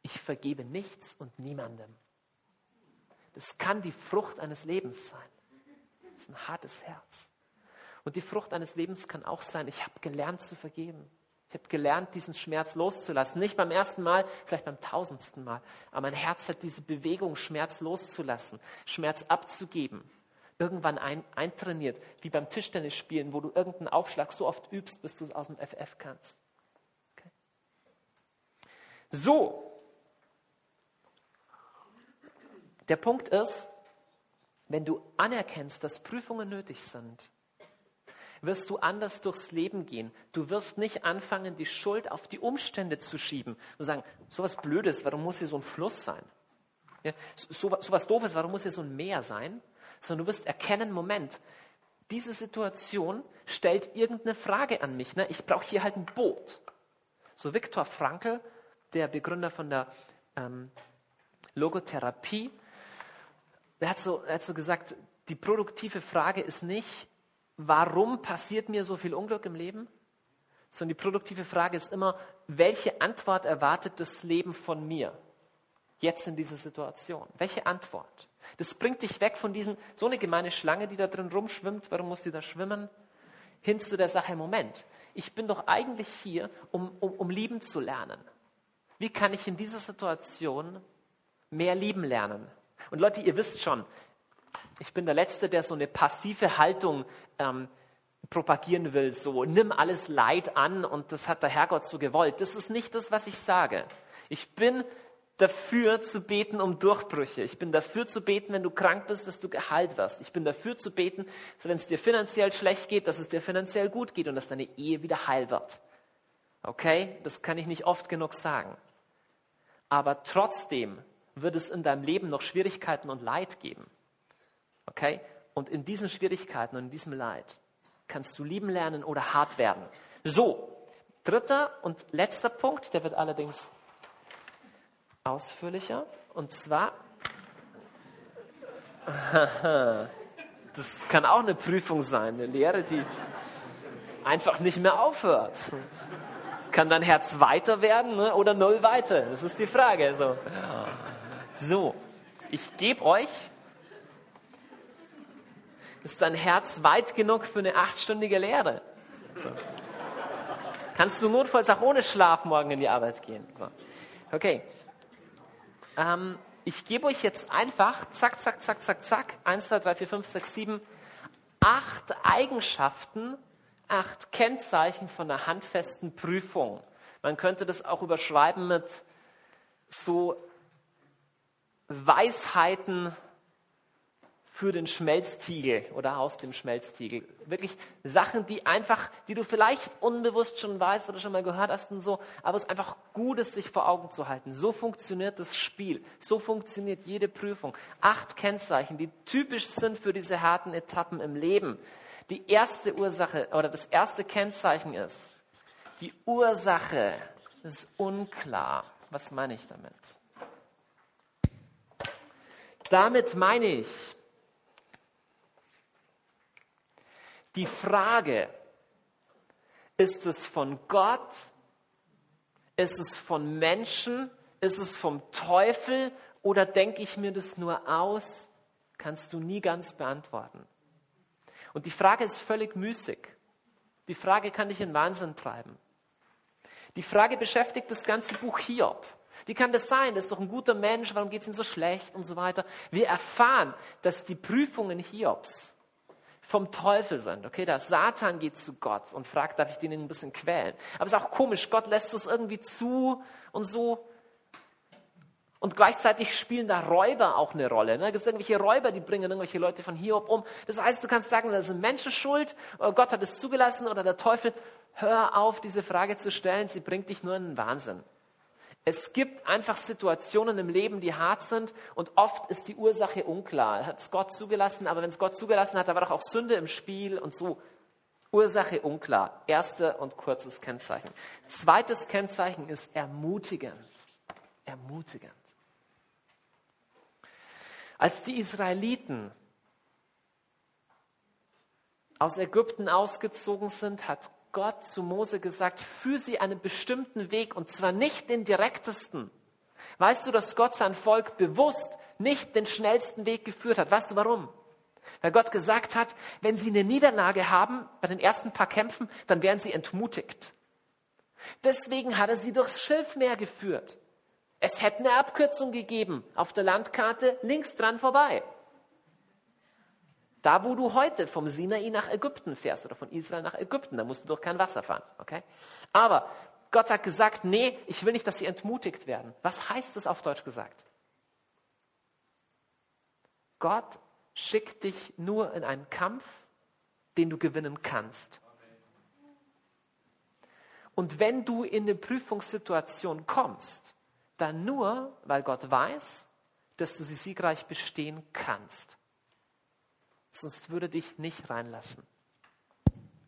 ich vergebe nichts und niemandem. Das kann die Frucht eines Lebens sein. Das ist ein hartes Herz. Und die Frucht eines Lebens kann auch sein, ich habe gelernt zu vergeben. Ich habe gelernt, diesen Schmerz loszulassen. Nicht beim ersten Mal, vielleicht beim tausendsten Mal. Aber mein Herz hat diese Bewegung, Schmerz loszulassen, Schmerz abzugeben. Irgendwann ein, eintrainiert, wie beim Tischtennisspielen, wo du irgendeinen Aufschlag so oft übst, bis du es aus dem FF kannst. Okay. So. Der Punkt ist, wenn du anerkennst, dass Prüfungen nötig sind, wirst du anders durchs Leben gehen. Du wirst nicht anfangen, die Schuld auf die Umstände zu schieben und sagen, sowas Blödes, warum muss hier so ein Fluss sein? Ja, so, so was Doofes, warum muss hier so ein Meer sein? Sondern du wirst erkennen, Moment, diese Situation stellt irgendeine Frage an mich. Ne? Ich brauche hier halt ein Boot. So Viktor Frankl, der Begründer von der ähm, Logotherapie, der hat, so, er hat so gesagt, die produktive Frage ist nicht, warum passiert mir so viel Unglück im Leben? Sondern die produktive Frage ist immer, welche Antwort erwartet das Leben von mir? Jetzt in dieser Situation. Welche Antwort? Das bringt dich weg von diesem, so eine gemeine Schlange, die da drin rumschwimmt, warum muss die da schwimmen? Hin zu der Sache, Moment, ich bin doch eigentlich hier, um, um, um lieben zu lernen. Wie kann ich in dieser Situation mehr lieben lernen? Und Leute, ihr wisst schon, ich bin der Letzte, der so eine passive Haltung ähm, propagieren will, so nimm alles Leid an und das hat der Herrgott so gewollt. Das ist nicht das, was ich sage. Ich bin dafür zu beten um Durchbrüche. Ich bin dafür zu beten, wenn du krank bist, dass du geheilt wirst. Ich bin dafür zu beten, wenn es dir finanziell schlecht geht, dass es dir finanziell gut geht und dass deine Ehe wieder heil wird. Okay? Das kann ich nicht oft genug sagen. Aber trotzdem wird es in deinem Leben noch Schwierigkeiten und Leid geben. Okay? Und in diesen Schwierigkeiten und in diesem Leid kannst du lieben lernen oder hart werden. So, dritter und letzter Punkt, der wird allerdings ausführlicher. Und zwar, das kann auch eine Prüfung sein, eine Lehre, die einfach nicht mehr aufhört. Kann dein Herz weiter werden ne, oder null weiter? Das ist die Frage. So, so ich gebe euch ist dein Herz weit genug für eine achtstündige Lehre? So. Kannst du notfalls auch ohne Schlaf morgen in die Arbeit gehen? So. Okay. Ähm, ich gebe euch jetzt einfach, zack, zack, zack, zack, zack, 1, 2, 3, 4, 5, 6, 7, acht Eigenschaften, acht Kennzeichen von einer handfesten Prüfung. Man könnte das auch überschreiben mit so Weisheiten für den Schmelztiegel oder aus dem Schmelztiegel. Wirklich Sachen, die einfach, die du vielleicht unbewusst schon weißt oder schon mal gehört hast und so, aber es ist einfach gut ist, sich vor Augen zu halten. So funktioniert das Spiel. So funktioniert jede Prüfung. Acht Kennzeichen, die typisch sind für diese harten Etappen im Leben. Die erste Ursache oder das erste Kennzeichen ist, die Ursache ist unklar. Was meine ich damit? Damit meine ich, Die Frage, ist es von Gott? Ist es von Menschen? Ist es vom Teufel? Oder denke ich mir das nur aus? Kannst du nie ganz beantworten. Und die Frage ist völlig müßig. Die Frage kann dich in Wahnsinn treiben. Die Frage beschäftigt das ganze Buch Hiob. Wie kann das sein? Das ist doch ein guter Mensch, warum geht es ihm so schlecht und so weiter. Wir erfahren, dass die Prüfungen Hiobs vom Teufel sind. Okay, der Satan geht zu Gott und fragt, darf ich den ein bisschen quälen? Aber es ist auch komisch, Gott lässt es irgendwie zu und so. Und gleichzeitig spielen da Räuber auch eine Rolle. Ne? Gibt es irgendwelche Räuber, die bringen irgendwelche Leute von Hiob um? Das heißt, du kannst sagen, das ist Menschen schuld, Gott hat es zugelassen oder der Teufel. Hör auf, diese Frage zu stellen, sie bringt dich nur in den Wahnsinn. Es gibt einfach Situationen im Leben, die hart sind und oft ist die Ursache unklar. Hat es Gott zugelassen, aber wenn es Gott zugelassen hat, da war doch auch Sünde im Spiel und so. Ursache unklar. Erste und kurzes Kennzeichen. Zweites Kennzeichen ist ermutigend. Ermutigend. Als die Israeliten aus Ägypten ausgezogen sind, hat Gott zu Mose gesagt, führ sie einen bestimmten Weg und zwar nicht den direktesten. Weißt du, dass Gott sein Volk bewusst nicht den schnellsten Weg geführt hat? Weißt du warum? Weil Gott gesagt hat, wenn sie eine Niederlage haben bei den ersten paar Kämpfen, dann werden sie entmutigt. Deswegen hat er sie durchs Schilfmeer geführt. Es hätte eine Abkürzung gegeben auf der Landkarte links dran vorbei. Da, wo du heute vom Sinai nach Ägypten fährst oder von Israel nach Ägypten, da musst du durch kein Wasser fahren. Okay? Aber Gott hat gesagt, nee, ich will nicht, dass sie entmutigt werden. Was heißt das auf Deutsch gesagt? Gott schickt dich nur in einen Kampf, den du gewinnen kannst. Und wenn du in eine Prüfungssituation kommst, dann nur, weil Gott weiß, dass du sie siegreich bestehen kannst. Sonst würde dich nicht reinlassen.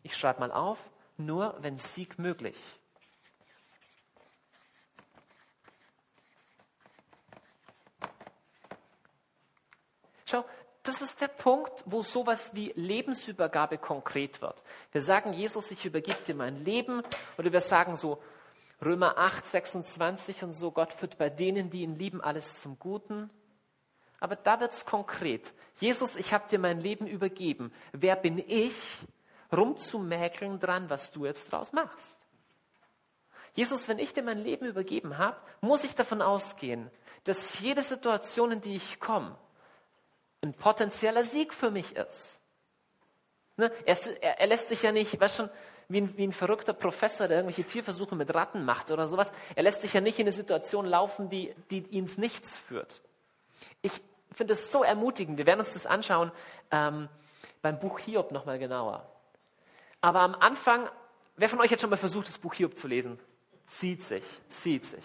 Ich schreibe mal auf, nur wenn Sieg möglich. Schau, das ist der Punkt, wo sowas wie Lebensübergabe konkret wird. Wir sagen, Jesus, ich übergebe dir mein Leben. Oder wir sagen so, Römer 8, 26 und so, Gott führt bei denen, die ihn lieben, alles zum Guten. Aber da wird es konkret. Jesus, ich habe dir mein Leben übergeben. Wer bin ich, rumzumäkeln dran, was du jetzt draus machst? Jesus, wenn ich dir mein Leben übergeben habe, muss ich davon ausgehen, dass jede Situation, in die ich komme, ein potenzieller Sieg für mich ist. Ne? Er, er, lässt sich ja nicht, weißt schon, wie ein, wie ein verrückter Professor, der irgendwelche Tierversuche mit Ratten macht oder sowas. Er lässt sich ja nicht in eine Situation laufen, die, die ins Nichts führt. Ich finde es so ermutigend. Wir werden uns das anschauen ähm, beim Buch Hiob nochmal genauer. Aber am Anfang, wer von euch hat schon mal versucht, das Buch Hiob zu lesen? Zieht sich, zieht sich.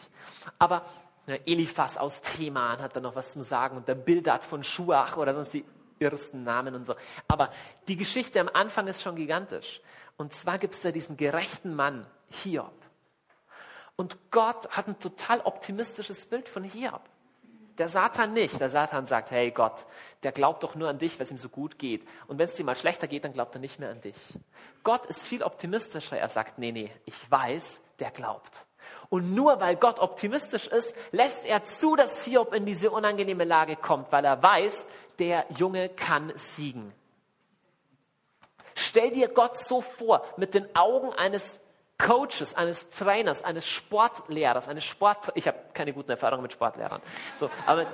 Aber Ne, Eliphas aus Theman hat da noch was zum Sagen und der Bildad von Schuach oder sonst die irrsten Namen und so. Aber die Geschichte am Anfang ist schon gigantisch. Und zwar gibt es da diesen gerechten Mann, Hiob. Und Gott hat ein total optimistisches Bild von Hiob. Der Satan nicht. Der Satan sagt, hey Gott, der glaubt doch nur an dich, weil es ihm so gut geht. Und wenn es dir mal schlechter geht, dann glaubt er nicht mehr an dich. Gott ist viel optimistischer. Er sagt, nee, nee, ich weiß, der glaubt. Und nur weil Gott optimistisch ist, lässt er zu, dass Hiob in diese unangenehme Lage kommt, weil er weiß, der Junge kann siegen. Stell dir Gott so vor, mit den Augen eines Coaches, eines Trainers, eines Sportlehrers, eines Sport, ich habe keine guten Erfahrungen mit Sportlehrern, so, aber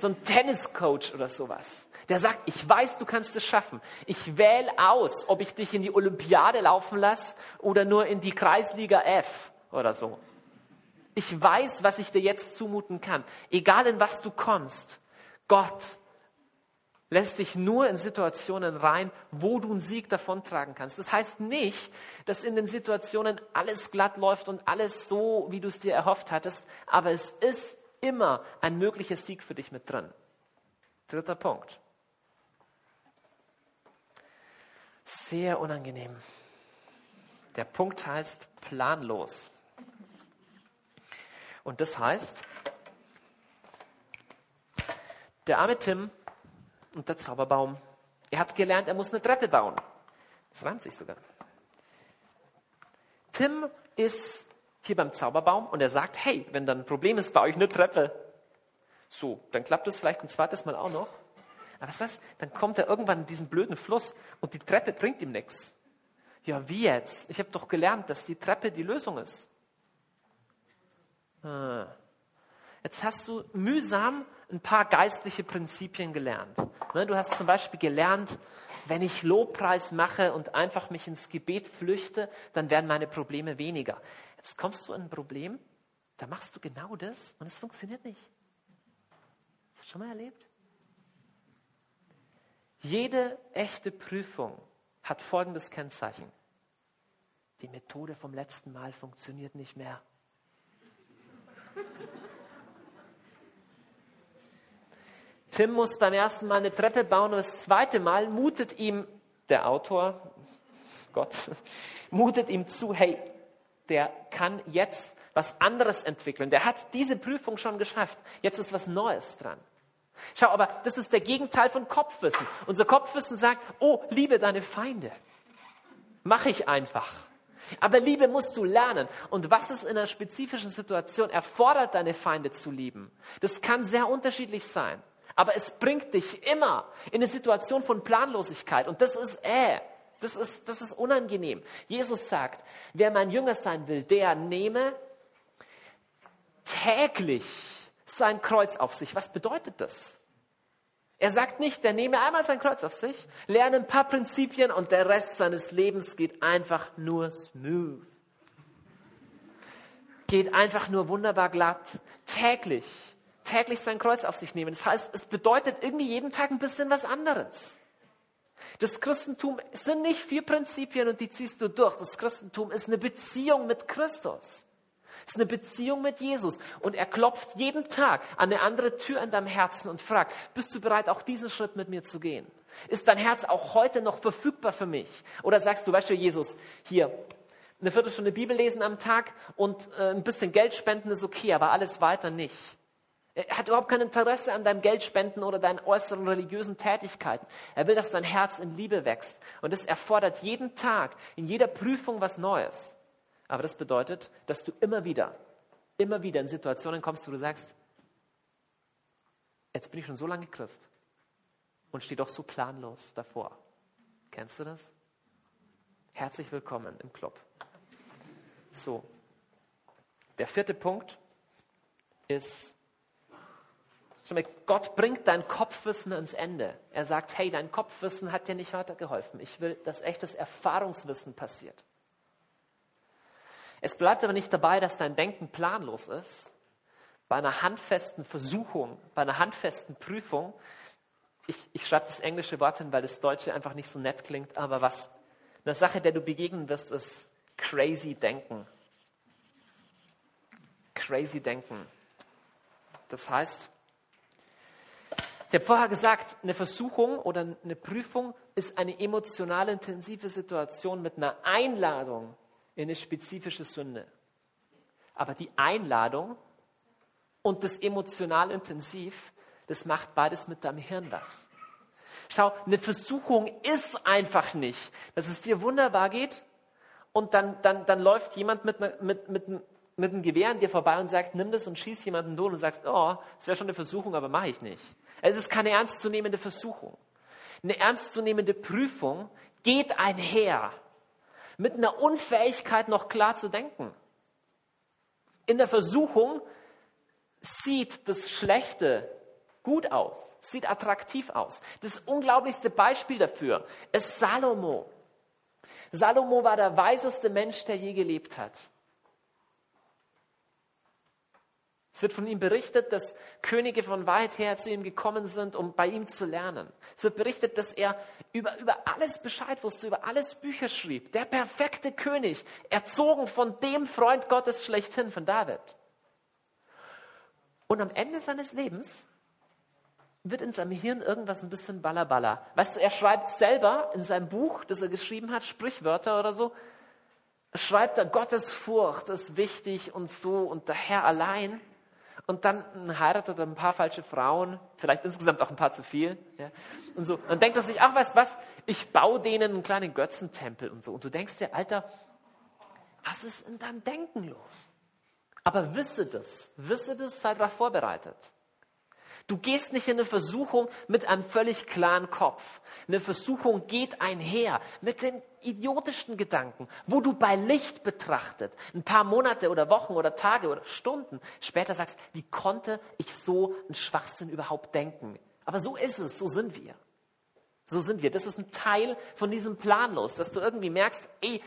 so ein Tenniscoach oder sowas, der sagt, ich weiß, du kannst es schaffen. Ich wähle aus, ob ich dich in die Olympiade laufen lasse oder nur in die Kreisliga F oder so. Ich weiß, was ich dir jetzt zumuten kann. Egal in was du kommst, Gott lässt dich nur in Situationen rein, wo du einen Sieg davontragen kannst. Das heißt nicht, dass in den Situationen alles glatt läuft und alles so, wie du es dir erhofft hattest, aber es ist immer ein möglicher Sieg für dich mit drin. Dritter Punkt. Sehr unangenehm. Der Punkt heißt planlos. Und das heißt, der arme Tim und der Zauberbaum, er hat gelernt, er muss eine Treppe bauen. Das reimt sich sogar. Tim ist hier beim Zauberbaum und er sagt, hey, wenn dann ein Problem ist, baue ich eine Treppe. So, dann klappt das vielleicht ein zweites Mal auch noch. Aber was heißt, dann kommt er irgendwann in diesen blöden Fluss und die Treppe bringt ihm nichts. Ja, wie jetzt? Ich habe doch gelernt, dass die Treppe die Lösung ist. Ah. Jetzt hast du mühsam ein paar geistliche Prinzipien gelernt. Ne, du hast zum Beispiel gelernt, wenn ich Lobpreis mache und einfach mich ins Gebet flüchte, dann werden meine Probleme weniger. Jetzt kommst du in ein Problem, da machst du genau das und es funktioniert nicht. Hast du das schon mal erlebt? Jede echte Prüfung hat folgendes Kennzeichen. Die Methode vom letzten Mal funktioniert nicht mehr. Tim muss beim ersten Mal eine Treppe bauen und das zweite Mal mutet ihm der Autor, Gott, mutet ihm zu, hey, der kann jetzt was anderes entwickeln. Der hat diese Prüfung schon geschafft. Jetzt ist was Neues dran. Schau, aber das ist der Gegenteil von Kopfwissen. Unser Kopfwissen sagt, oh, liebe deine Feinde. Mach ich einfach. Aber Liebe musst du lernen. Und was es in einer spezifischen Situation erfordert, deine Feinde zu lieben, das kann sehr unterschiedlich sein. Aber es bringt dich immer in eine Situation von Planlosigkeit. Und das ist äh, das ist, das ist unangenehm. Jesus sagt, wer mein Jünger sein will, der nehme täglich sein Kreuz auf sich. Was bedeutet das? Er sagt nicht, der nehme einmal sein Kreuz auf sich, lerne ein paar Prinzipien und der Rest seines Lebens geht einfach nur smooth. Geht einfach nur wunderbar glatt. Täglich, täglich sein Kreuz auf sich nehmen. Das heißt, es bedeutet irgendwie jeden Tag ein bisschen was anderes. Das Christentum sind nicht vier Prinzipien und die ziehst du durch. Das Christentum ist eine Beziehung mit Christus. Es ist eine Beziehung mit Jesus. Und er klopft jeden Tag an eine andere Tür in deinem Herzen und fragt, bist du bereit, auch diesen Schritt mit mir zu gehen? Ist dein Herz auch heute noch verfügbar für mich? Oder sagst du, weißt du, Jesus, hier, eine Viertelstunde Bibel lesen am Tag und äh, ein bisschen Geld spenden ist okay, aber alles weiter nicht. Er hat überhaupt kein Interesse an deinem Geldspenden oder deinen äußeren religiösen Tätigkeiten. Er will, dass dein Herz in Liebe wächst. Und es erfordert jeden Tag, in jeder Prüfung was Neues. Aber das bedeutet, dass du immer wieder, immer wieder in Situationen kommst, wo du sagst, jetzt bin ich schon so lange Christ und stehe doch so planlos davor. Kennst du das? Herzlich willkommen im Club. So. Der vierte Punkt ist, Gott bringt dein Kopfwissen ans Ende. Er sagt, hey, dein Kopfwissen hat dir nicht weitergeholfen. Ich will, dass echtes Erfahrungswissen passiert. Es bleibt aber nicht dabei, dass dein Denken planlos ist. Bei einer handfesten Versuchung, bei einer handfesten Prüfung, ich, ich schreibe das englische Wort hin, weil das Deutsche einfach nicht so nett klingt, aber was eine Sache, der du begegnen wirst, ist crazy Denken. Crazy Denken. Das heißt, ich habe vorher gesagt, eine Versuchung oder eine Prüfung ist eine emotional intensive Situation mit einer Einladung in eine spezifische Sünde. Aber die Einladung und das emotional intensiv, das macht beides mit deinem Hirn was. Schau, eine Versuchung ist einfach nicht, dass es dir wunderbar geht und dann, dann, dann läuft jemand mit, mit, mit, mit einem Gewehr an dir vorbei und sagt, nimm das und schieß jemanden tot und sagst, oh, das wäre schon eine Versuchung, aber mache ich nicht. Es ist keine ernstzunehmende Versuchung. Eine ernstzunehmende Prüfung geht einher mit einer Unfähigkeit, noch klar zu denken. In der Versuchung sieht das Schlechte gut aus, sieht attraktiv aus. Das unglaublichste Beispiel dafür ist Salomo. Salomo war der weiseste Mensch, der je gelebt hat. Es wird von ihm berichtet, dass Könige von weit her zu ihm gekommen sind, um bei ihm zu lernen. Es wird berichtet, dass er über, über alles Bescheid wusste, über alles Bücher schrieb. Der perfekte König, erzogen von dem Freund Gottes schlechthin, von David. Und am Ende seines Lebens wird in seinem Hirn irgendwas ein bisschen ballerballer. Weißt du, er schreibt selber in seinem Buch, das er geschrieben hat, Sprichwörter oder so, schreibt er, Gottes Furcht ist wichtig und so und der Herr allein. Und dann heiratet er ein paar falsche Frauen, vielleicht insgesamt auch ein paar zu viel. Ja, und so. Und denkt er sich, ach, weißt was, ich baue denen einen kleinen Götzentempel und so. Und du denkst dir, Alter, was ist in deinem Denken los? Aber wisse das, wisse das, sei darauf vorbereitet. Du gehst nicht in eine Versuchung mit einem völlig klaren Kopf. Eine Versuchung geht einher mit den idiotischsten Gedanken, wo du bei Licht betrachtet, ein paar Monate oder Wochen oder Tage oder Stunden später sagst, wie konnte ich so einen Schwachsinn überhaupt denken? Aber so ist es, so sind wir. So sind wir. Das ist ein Teil von diesem Planlos, dass du irgendwie merkst, ey,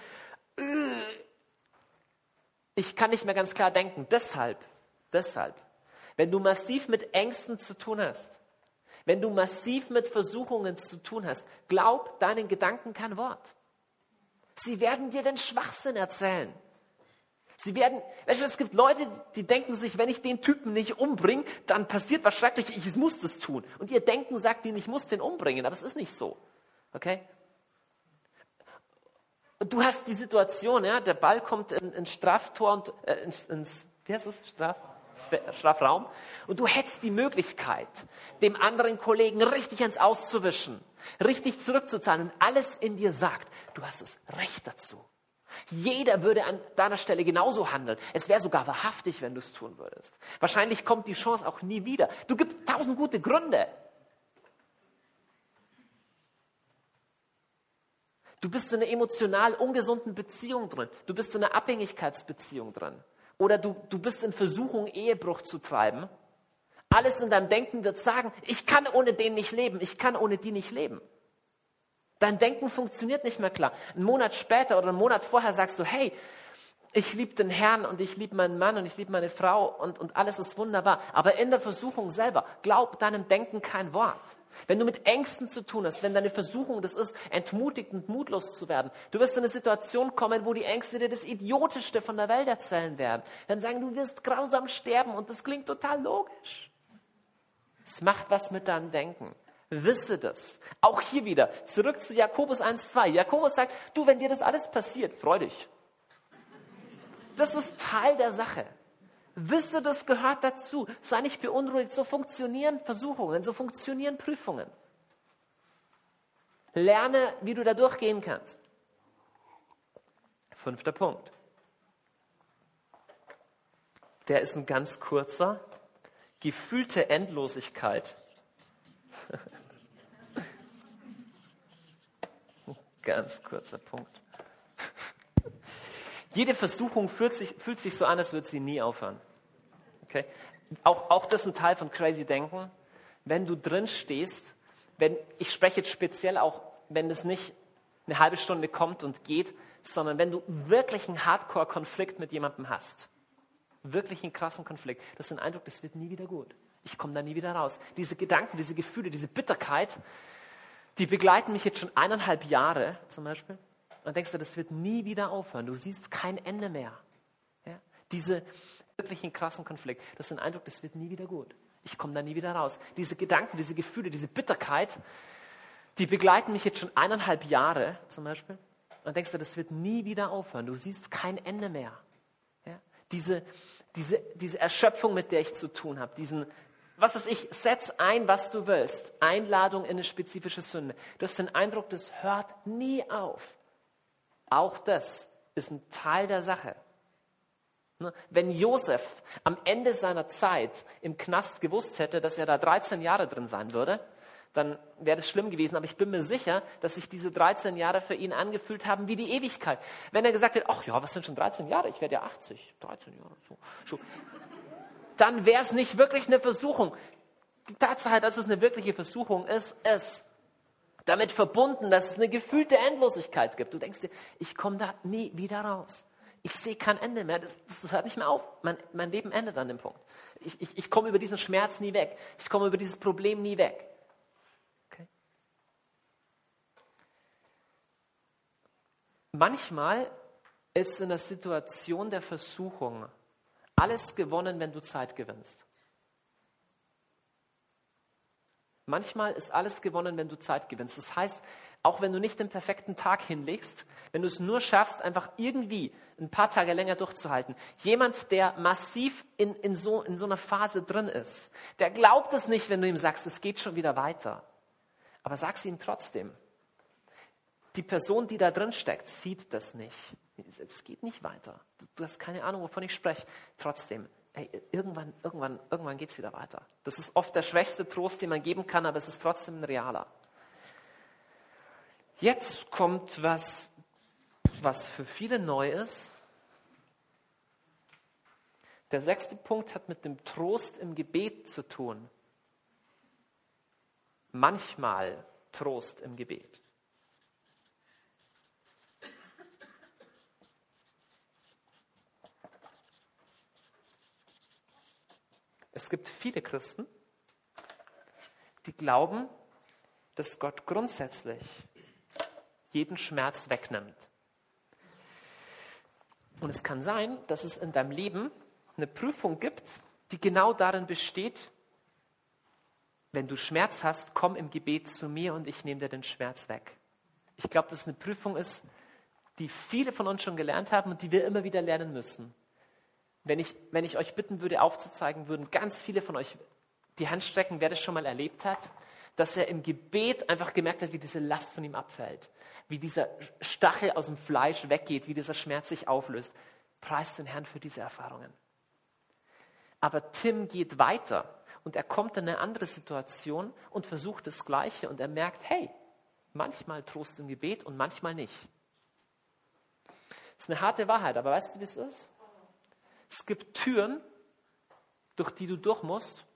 äh, ich kann nicht mehr ganz klar denken. Deshalb, deshalb wenn du massiv mit Ängsten zu tun hast, wenn du massiv mit Versuchungen zu tun hast, glaub deinen Gedanken kein Wort. Sie werden dir den Schwachsinn erzählen. Sie werden, weißt du, es gibt Leute, die denken sich, wenn ich den Typen nicht umbringe, dann passiert was Schreckliches, ich muss das tun. Und ihr Denken sagt ihnen, ich muss den umbringen, aber es ist nicht so. Okay? Und du hast die Situation, ja, der Ball kommt ins in Straftor und äh, ins, wie heißt es, Straf? Strafraum und du hättest die Möglichkeit, dem anderen Kollegen richtig ins Auszuwischen, richtig zurückzuzahlen und alles in dir sagt, du hast das Recht dazu. Jeder würde an deiner Stelle genauso handeln. Es wäre sogar wahrhaftig, wenn du es tun würdest. Wahrscheinlich kommt die Chance auch nie wieder. Du gibst tausend gute Gründe. Du bist in einer emotional ungesunden Beziehung drin. Du bist in einer Abhängigkeitsbeziehung drin. Oder du, du bist in Versuchung, Ehebruch zu treiben. Alles in deinem Denken wird sagen, ich kann ohne den nicht leben, ich kann ohne die nicht leben. Dein Denken funktioniert nicht mehr klar. Einen Monat später oder einen Monat vorher sagst du, hey, ich liebe den Herrn und ich liebe meinen Mann und ich liebe meine Frau und, und alles ist wunderbar. Aber in der Versuchung selber, glaub deinem Denken kein Wort. Wenn du mit Ängsten zu tun hast, wenn deine Versuchung das ist, entmutigt und mutlos zu werden, du wirst in eine Situation kommen, wo die Ängste dir das Idiotischste von der Welt erzählen werden. Dann sagen, du wirst grausam sterben und das klingt total logisch. Es macht was mit deinem Denken. Wisse das. Auch hier wieder, zurück zu Jakobus 1,2. Jakobus sagt, du, wenn dir das alles passiert, freu dich. Das ist Teil der Sache. Wisse, das gehört dazu. Sei nicht beunruhigt. So funktionieren Versuchungen, so funktionieren Prüfungen. Lerne, wie du da durchgehen kannst. Fünfter Punkt. Der ist ein ganz kurzer. Gefühlte Endlosigkeit Ganz kurzer Punkt. Jede Versuchung fühlt sich, fühlt sich so an, als würde sie nie aufhören. Okay? Auch, auch das ist ein Teil von Crazy Denken. Wenn du drin stehst, wenn, ich spreche jetzt speziell auch, wenn es nicht eine halbe Stunde kommt und geht, sondern wenn du wirklich einen Hardcore-Konflikt mit jemandem hast, wirklich einen krassen Konflikt, das ist ein Eindruck, das wird nie wieder gut ich komme da nie wieder raus. Diese Gedanken, diese Gefühle, diese Bitterkeit, die begleiten mich jetzt schon eineinhalb Jahre zum Beispiel. Und denkst du, das wird nie wieder aufhören. Du siehst kein Ende mehr. Ja? Diese wirklichen krassen Konflikt, das ist ein Eindruck, das wird nie wieder gut. Ich komme da nie wieder raus. Diese Gedanken, diese Gefühle, diese Bitterkeit, die begleiten mich jetzt schon eineinhalb Jahre zum Beispiel. Und denkst du, das wird nie wieder aufhören. Du siehst kein Ende mehr. Ja? Diese, diese, diese Erschöpfung, mit der ich zu tun habe, diesen was weiß ich, setz ein, was du willst. Einladung in eine spezifische Sünde. Du hast den Eindruck, das hört nie auf. Auch das ist ein Teil der Sache. Ne? Wenn Josef am Ende seiner Zeit im Knast gewusst hätte, dass er da 13 Jahre drin sein würde, dann wäre das schlimm gewesen. Aber ich bin mir sicher, dass sich diese 13 Jahre für ihn angefühlt haben wie die Ewigkeit. Wenn er gesagt hätte, ach ja, was sind schon 13 Jahre? Ich werde ja 80. 13 Jahre. So, so dann wäre es nicht wirklich eine Versuchung. Die Tatsache, dass es eine wirkliche Versuchung ist, ist damit verbunden, dass es eine gefühlte Endlosigkeit gibt. Du denkst dir, ich komme da nie wieder raus. Ich sehe kein Ende mehr. Das, das hört nicht mehr auf. Mein, mein, Leben endet an dem Punkt. Ich, ich, ich komme über diesen Schmerz nie weg. Ich komme über dieses Problem nie weg. Okay? Manchmal ist in der Situation der Versuchung alles gewonnen, wenn du Zeit gewinnst. Manchmal ist alles gewonnen, wenn du Zeit gewinnst. Das heißt, auch wenn du nicht den perfekten Tag hinlegst, wenn du es nur schaffst, einfach irgendwie ein paar Tage länger durchzuhalten. Jemand, der massiv in, in, so, in so einer Phase drin ist, der glaubt es nicht, wenn du ihm sagst, es geht schon wieder weiter. Aber sag es ihm trotzdem. Die Person, die da drin steckt, sieht das nicht. Es geht nicht weiter. Du hast keine Ahnung, wovon ich spreche. Trotzdem, ey, irgendwann, irgendwann, irgendwann geht es wieder weiter. Das ist oft der schwächste Trost, den man geben kann, aber es ist trotzdem ein realer. Jetzt kommt was, was für viele neu ist. Der sechste Punkt hat mit dem Trost im Gebet zu tun. Manchmal Trost im Gebet. Es gibt viele Christen, die glauben, dass Gott grundsätzlich jeden Schmerz wegnimmt. Und es kann sein, dass es in deinem Leben eine Prüfung gibt, die genau darin besteht, wenn du Schmerz hast, komm im Gebet zu mir und ich nehme dir den Schmerz weg. Ich glaube, dass es eine Prüfung ist, die viele von uns schon gelernt haben und die wir immer wieder lernen müssen. Wenn ich, wenn ich euch bitten würde, aufzuzeigen, würden ganz viele von euch die Hand strecken, wer das schon mal erlebt hat. Dass er im Gebet einfach gemerkt hat, wie diese Last von ihm abfällt, wie dieser Stachel aus dem Fleisch weggeht, wie dieser Schmerz sich auflöst. Preist den Herrn für diese Erfahrungen. Aber Tim geht weiter und er kommt in eine andere Situation und versucht das Gleiche und er merkt, hey, manchmal Trost im Gebet und manchmal nicht. Das ist eine harte Wahrheit, aber weißt du, wie es ist? Es gibt Türen, durch die du durch musst,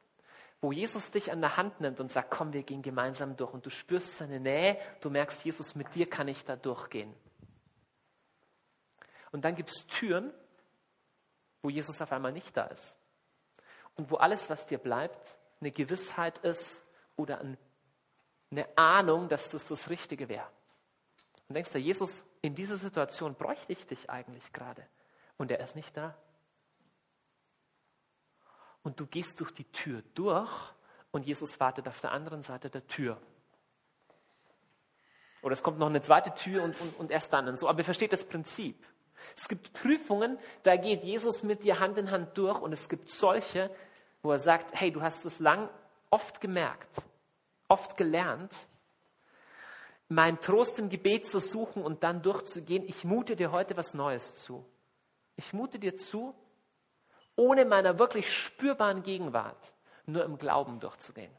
wo Jesus dich an der Hand nimmt und sagt, komm, wir gehen gemeinsam durch. Und du spürst seine Nähe, du merkst, Jesus, mit dir kann ich da durchgehen. Und dann gibt es Türen, wo Jesus auf einmal nicht da ist. Und wo alles, was dir bleibt, eine Gewissheit ist oder eine Ahnung, dass das das Richtige wäre. Und denkst du, Jesus, in dieser Situation bräuchte ich dich eigentlich gerade. Und er ist nicht da. Und du gehst durch die Tür durch und Jesus wartet auf der anderen Seite der Tür. Oder es kommt noch eine zweite Tür und, und, und erst dann. Und so. Aber ihr versteht das Prinzip. Es gibt Prüfungen, da geht Jesus mit dir Hand in Hand durch und es gibt solche, wo er sagt, hey, du hast es lang oft gemerkt, oft gelernt, mein Trost im Gebet zu suchen und dann durchzugehen. Ich mute dir heute was Neues zu. Ich mute dir zu, ohne meiner wirklich spürbaren Gegenwart nur im Glauben durchzugehen.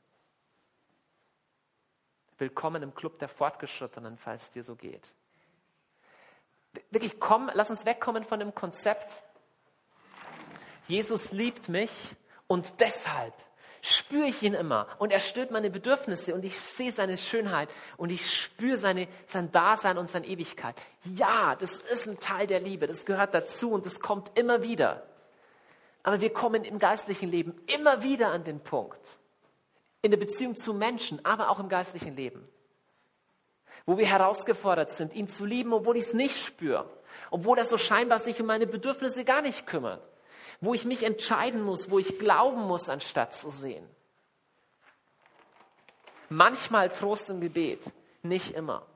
Willkommen im Club der Fortgeschrittenen, falls dir so geht. Wirklich, komm, lass uns wegkommen von dem Konzept, Jesus liebt mich und deshalb spüre ich ihn immer und er stillt meine Bedürfnisse und ich sehe seine Schönheit und ich spüre seine, sein Dasein und seine Ewigkeit. Ja, das ist ein Teil der Liebe, das gehört dazu und das kommt immer wieder. Aber wir kommen im geistlichen Leben immer wieder an den Punkt, in der Beziehung zu Menschen, aber auch im geistlichen Leben, wo wir herausgefordert sind, ihn zu lieben, obwohl ich es nicht spüre, obwohl er so scheinbar sich um meine Bedürfnisse gar nicht kümmert wo ich mich entscheiden muss, wo ich glauben muss, anstatt zu sehen. Manchmal Trost im Gebet, nicht immer.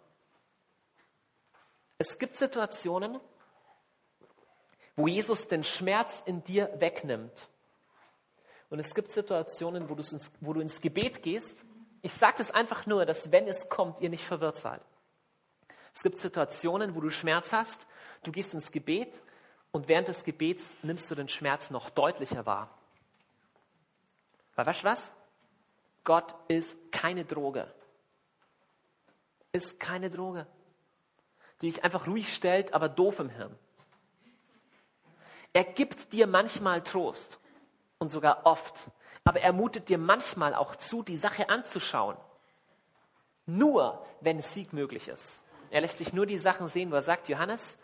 Es gibt Situationen, wo Jesus den Schmerz in dir wegnimmt. Und es gibt Situationen, wo, ins, wo du ins Gebet gehst. Ich sage das einfach nur, dass wenn es kommt, ihr nicht verwirrt seid. Es gibt Situationen, wo du Schmerz hast, du gehst ins Gebet und während des Gebets nimmst du den Schmerz noch deutlicher wahr. Weil weißt du was? Gott ist keine Droge. Ist keine Droge, die dich einfach ruhig stellt, aber doof im Hirn. Er gibt dir manchmal Trost und sogar oft, aber er mutet dir manchmal auch zu, die Sache anzuschauen. Nur, wenn Sieg möglich ist. Er lässt dich nur die Sachen sehen, wo er sagt, Johannes,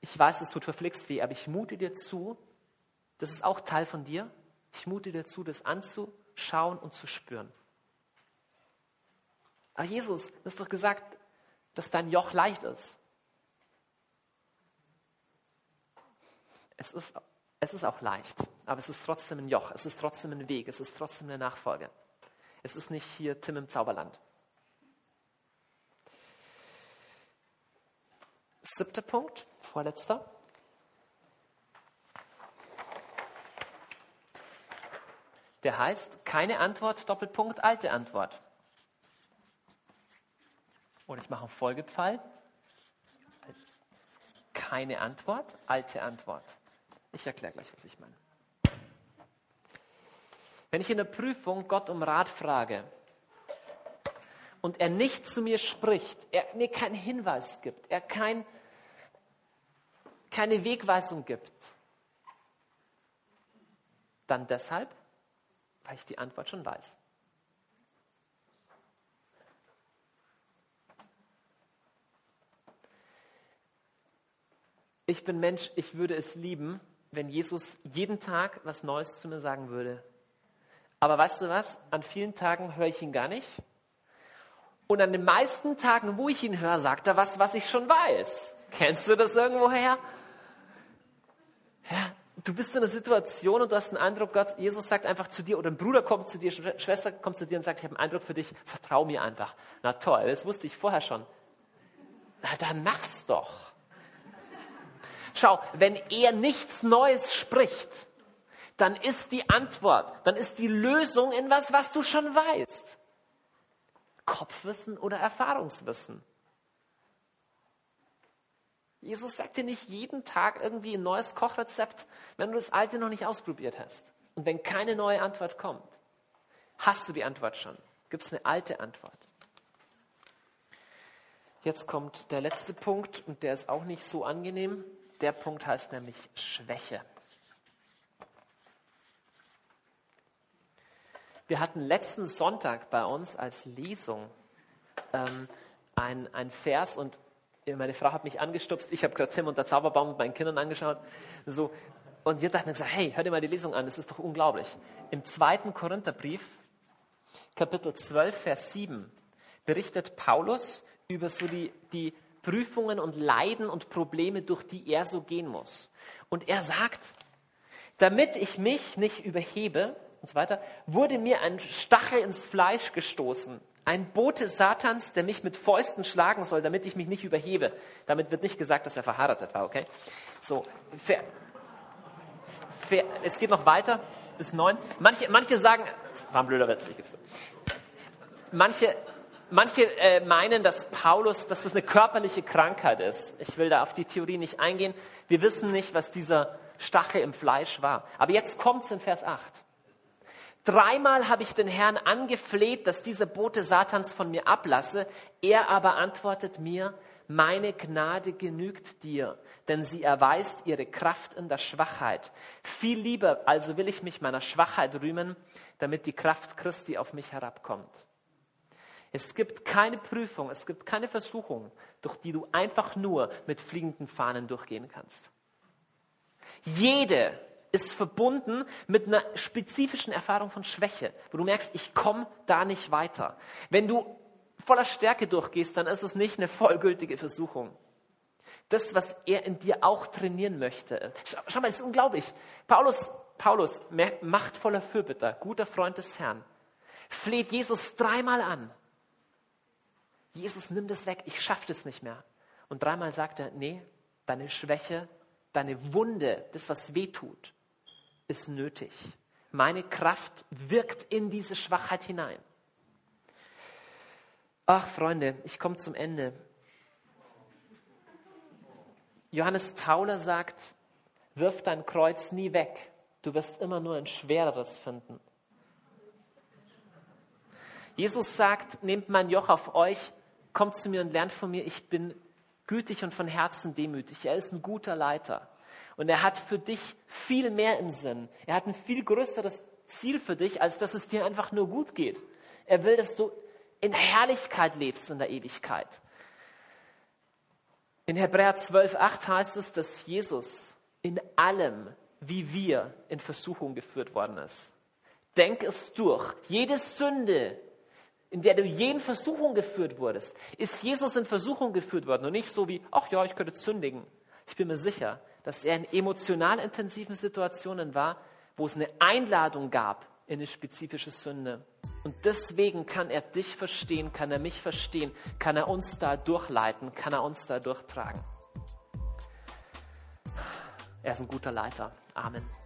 ich weiß, es tut verflixt weh, aber ich mute dir zu, das ist auch Teil von dir. Ich mute dir zu, das anzuschauen und zu spüren. Aber Jesus, du hast doch gesagt, dass dein Joch leicht ist. Es ist, es ist auch leicht, aber es ist trotzdem ein Joch, es ist trotzdem ein Weg, es ist trotzdem eine Nachfolge. Es ist nicht hier Tim im Zauberland. Siebter Punkt vorletzter. Der heißt, keine Antwort, Doppelpunkt, alte Antwort. Oder ich mache einen Folgepfeil. Keine Antwort, alte Antwort. Ich erkläre gleich, was ich meine. Wenn ich in der Prüfung Gott um Rat frage und er nicht zu mir spricht, er mir keinen Hinweis gibt, er kein keine Wegweisung gibt, dann deshalb, weil ich die Antwort schon weiß. Ich bin Mensch, ich würde es lieben, wenn Jesus jeden Tag was Neues zu mir sagen würde. Aber weißt du was? An vielen Tagen höre ich ihn gar nicht. Und an den meisten Tagen, wo ich ihn höre, sagt er was, was ich schon weiß. Kennst du das irgendwoher? ja, du bist in einer Situation und du hast einen Eindruck, Gott, Jesus sagt einfach zu dir, oder ein Bruder kommt zu dir, Schwester kommt zu dir und sagt, ich habe einen Eindruck für dich, vertrau mir einfach. Na toll, das wusste ich vorher schon. Na, dann mach's doch. Schau, wenn er nichts Neues spricht, dann ist die Antwort, dann ist die Lösung in was, was du schon weißt. Kopfwissen oder Erfahrungswissen? Jesus sagt dir nicht jeden Tag irgendwie ein neues Kochrezept, wenn du das alte noch nicht ausprobiert hast. Und wenn keine neue Antwort kommt, hast du die Antwort schon. Gibt es eine alte Antwort? Jetzt kommt der letzte Punkt und der ist auch nicht so angenehm. Der Punkt heißt nämlich Schwäche. Wir hatten letzten Sonntag bei uns als Lesung ähm, ein, ein Vers und meine Frau hat mich angestupst, ich habe gerade Tim und der Zauberbaum mit meinen Kindern angeschaut. So, und wir dachten gesagt, hey, hör dir mal die Lesung an, das ist doch unglaublich. Im zweiten Korintherbrief, Kapitel 12, Vers 7, berichtet Paulus über so die, die Prüfungen und Leiden und Probleme, durch die er so gehen muss. Und er sagt, damit ich mich nicht überhebe und so weiter, wurde mir ein Stachel ins Fleisch gestoßen ein Bote Satans, der mich mit Fäusten schlagen soll, damit ich mich nicht überhebe. Damit wird nicht gesagt, dass er verheiratet war, okay? So, fair, fair, es geht noch weiter bis neun. Manche, manche sagen, war ein blöder Witz, ich gib's Manche, manche äh, meinen, dass Paulus, dass das eine körperliche Krankheit ist. Ich will da auf die Theorie nicht eingehen. Wir wissen nicht, was dieser Stachel im Fleisch war. Aber jetzt kommt's in Vers 8. Dreimal habe ich den Herrn angefleht, dass dieser Bote Satans von mir ablasse. Er aber antwortet mir, meine Gnade genügt dir, denn sie erweist ihre Kraft in der Schwachheit. Viel lieber also will ich mich meiner Schwachheit rühmen, damit die Kraft Christi auf mich herabkommt. Es gibt keine Prüfung, es gibt keine Versuchung, durch die du einfach nur mit fliegenden Fahnen durchgehen kannst. Jede ist verbunden mit einer spezifischen Erfahrung von Schwäche, wo du merkst, ich komme da nicht weiter. Wenn du voller Stärke durchgehst, dann ist es nicht eine vollgültige Versuchung. Das, was er in dir auch trainieren möchte. Schau, mal, das ist unglaublich. Paulus, Paulus, machtvoller Fürbitter, guter Freund des Herrn, fleht Jesus dreimal an. Jesus, nimm das weg, ich schaffe das nicht mehr. Und dreimal sagt er, nee, deine Schwäche, deine Wunde, das, was weh tut, ist nötig. Meine Kraft wirkt in diese Schwachheit hinein. Ach, Freunde, ich komme zum Ende. Johannes Tauler sagt, wirf dein Kreuz nie weg. Du wirst immer nur ein schwereres finden. Jesus sagt, nehmt mein Joch auf euch, kommt zu mir und lernt von mir, ich bin gütig und von Herzen demütig. Er ist ein guter Leiter. Und er hat für dich viel mehr im Sinn. Er hat ein viel größeres Ziel für dich, als dass es dir einfach nur gut geht. Er will, dass du in Herrlichkeit lebst in der Ewigkeit. In Hebräer 12,8 heißt es, dass Jesus in allem, wie wir, in Versuchung geführt worden ist. Denk es durch. Jede Sünde, in der du je in Versuchung geführt wurdest, ist Jesus in Versuchung geführt worden und nicht so wie, ach ja, ich könnte sündigen. Ich bin mir sicher, dass er in emotional intensiven Situationen war, wo es eine Einladung gab in eine spezifische Sünde. Und deswegen kann er dich verstehen, kann er mich verstehen, kann er uns da durchleiten, kann er uns da durchtragen. Er ist ein guter Leiter. Amen.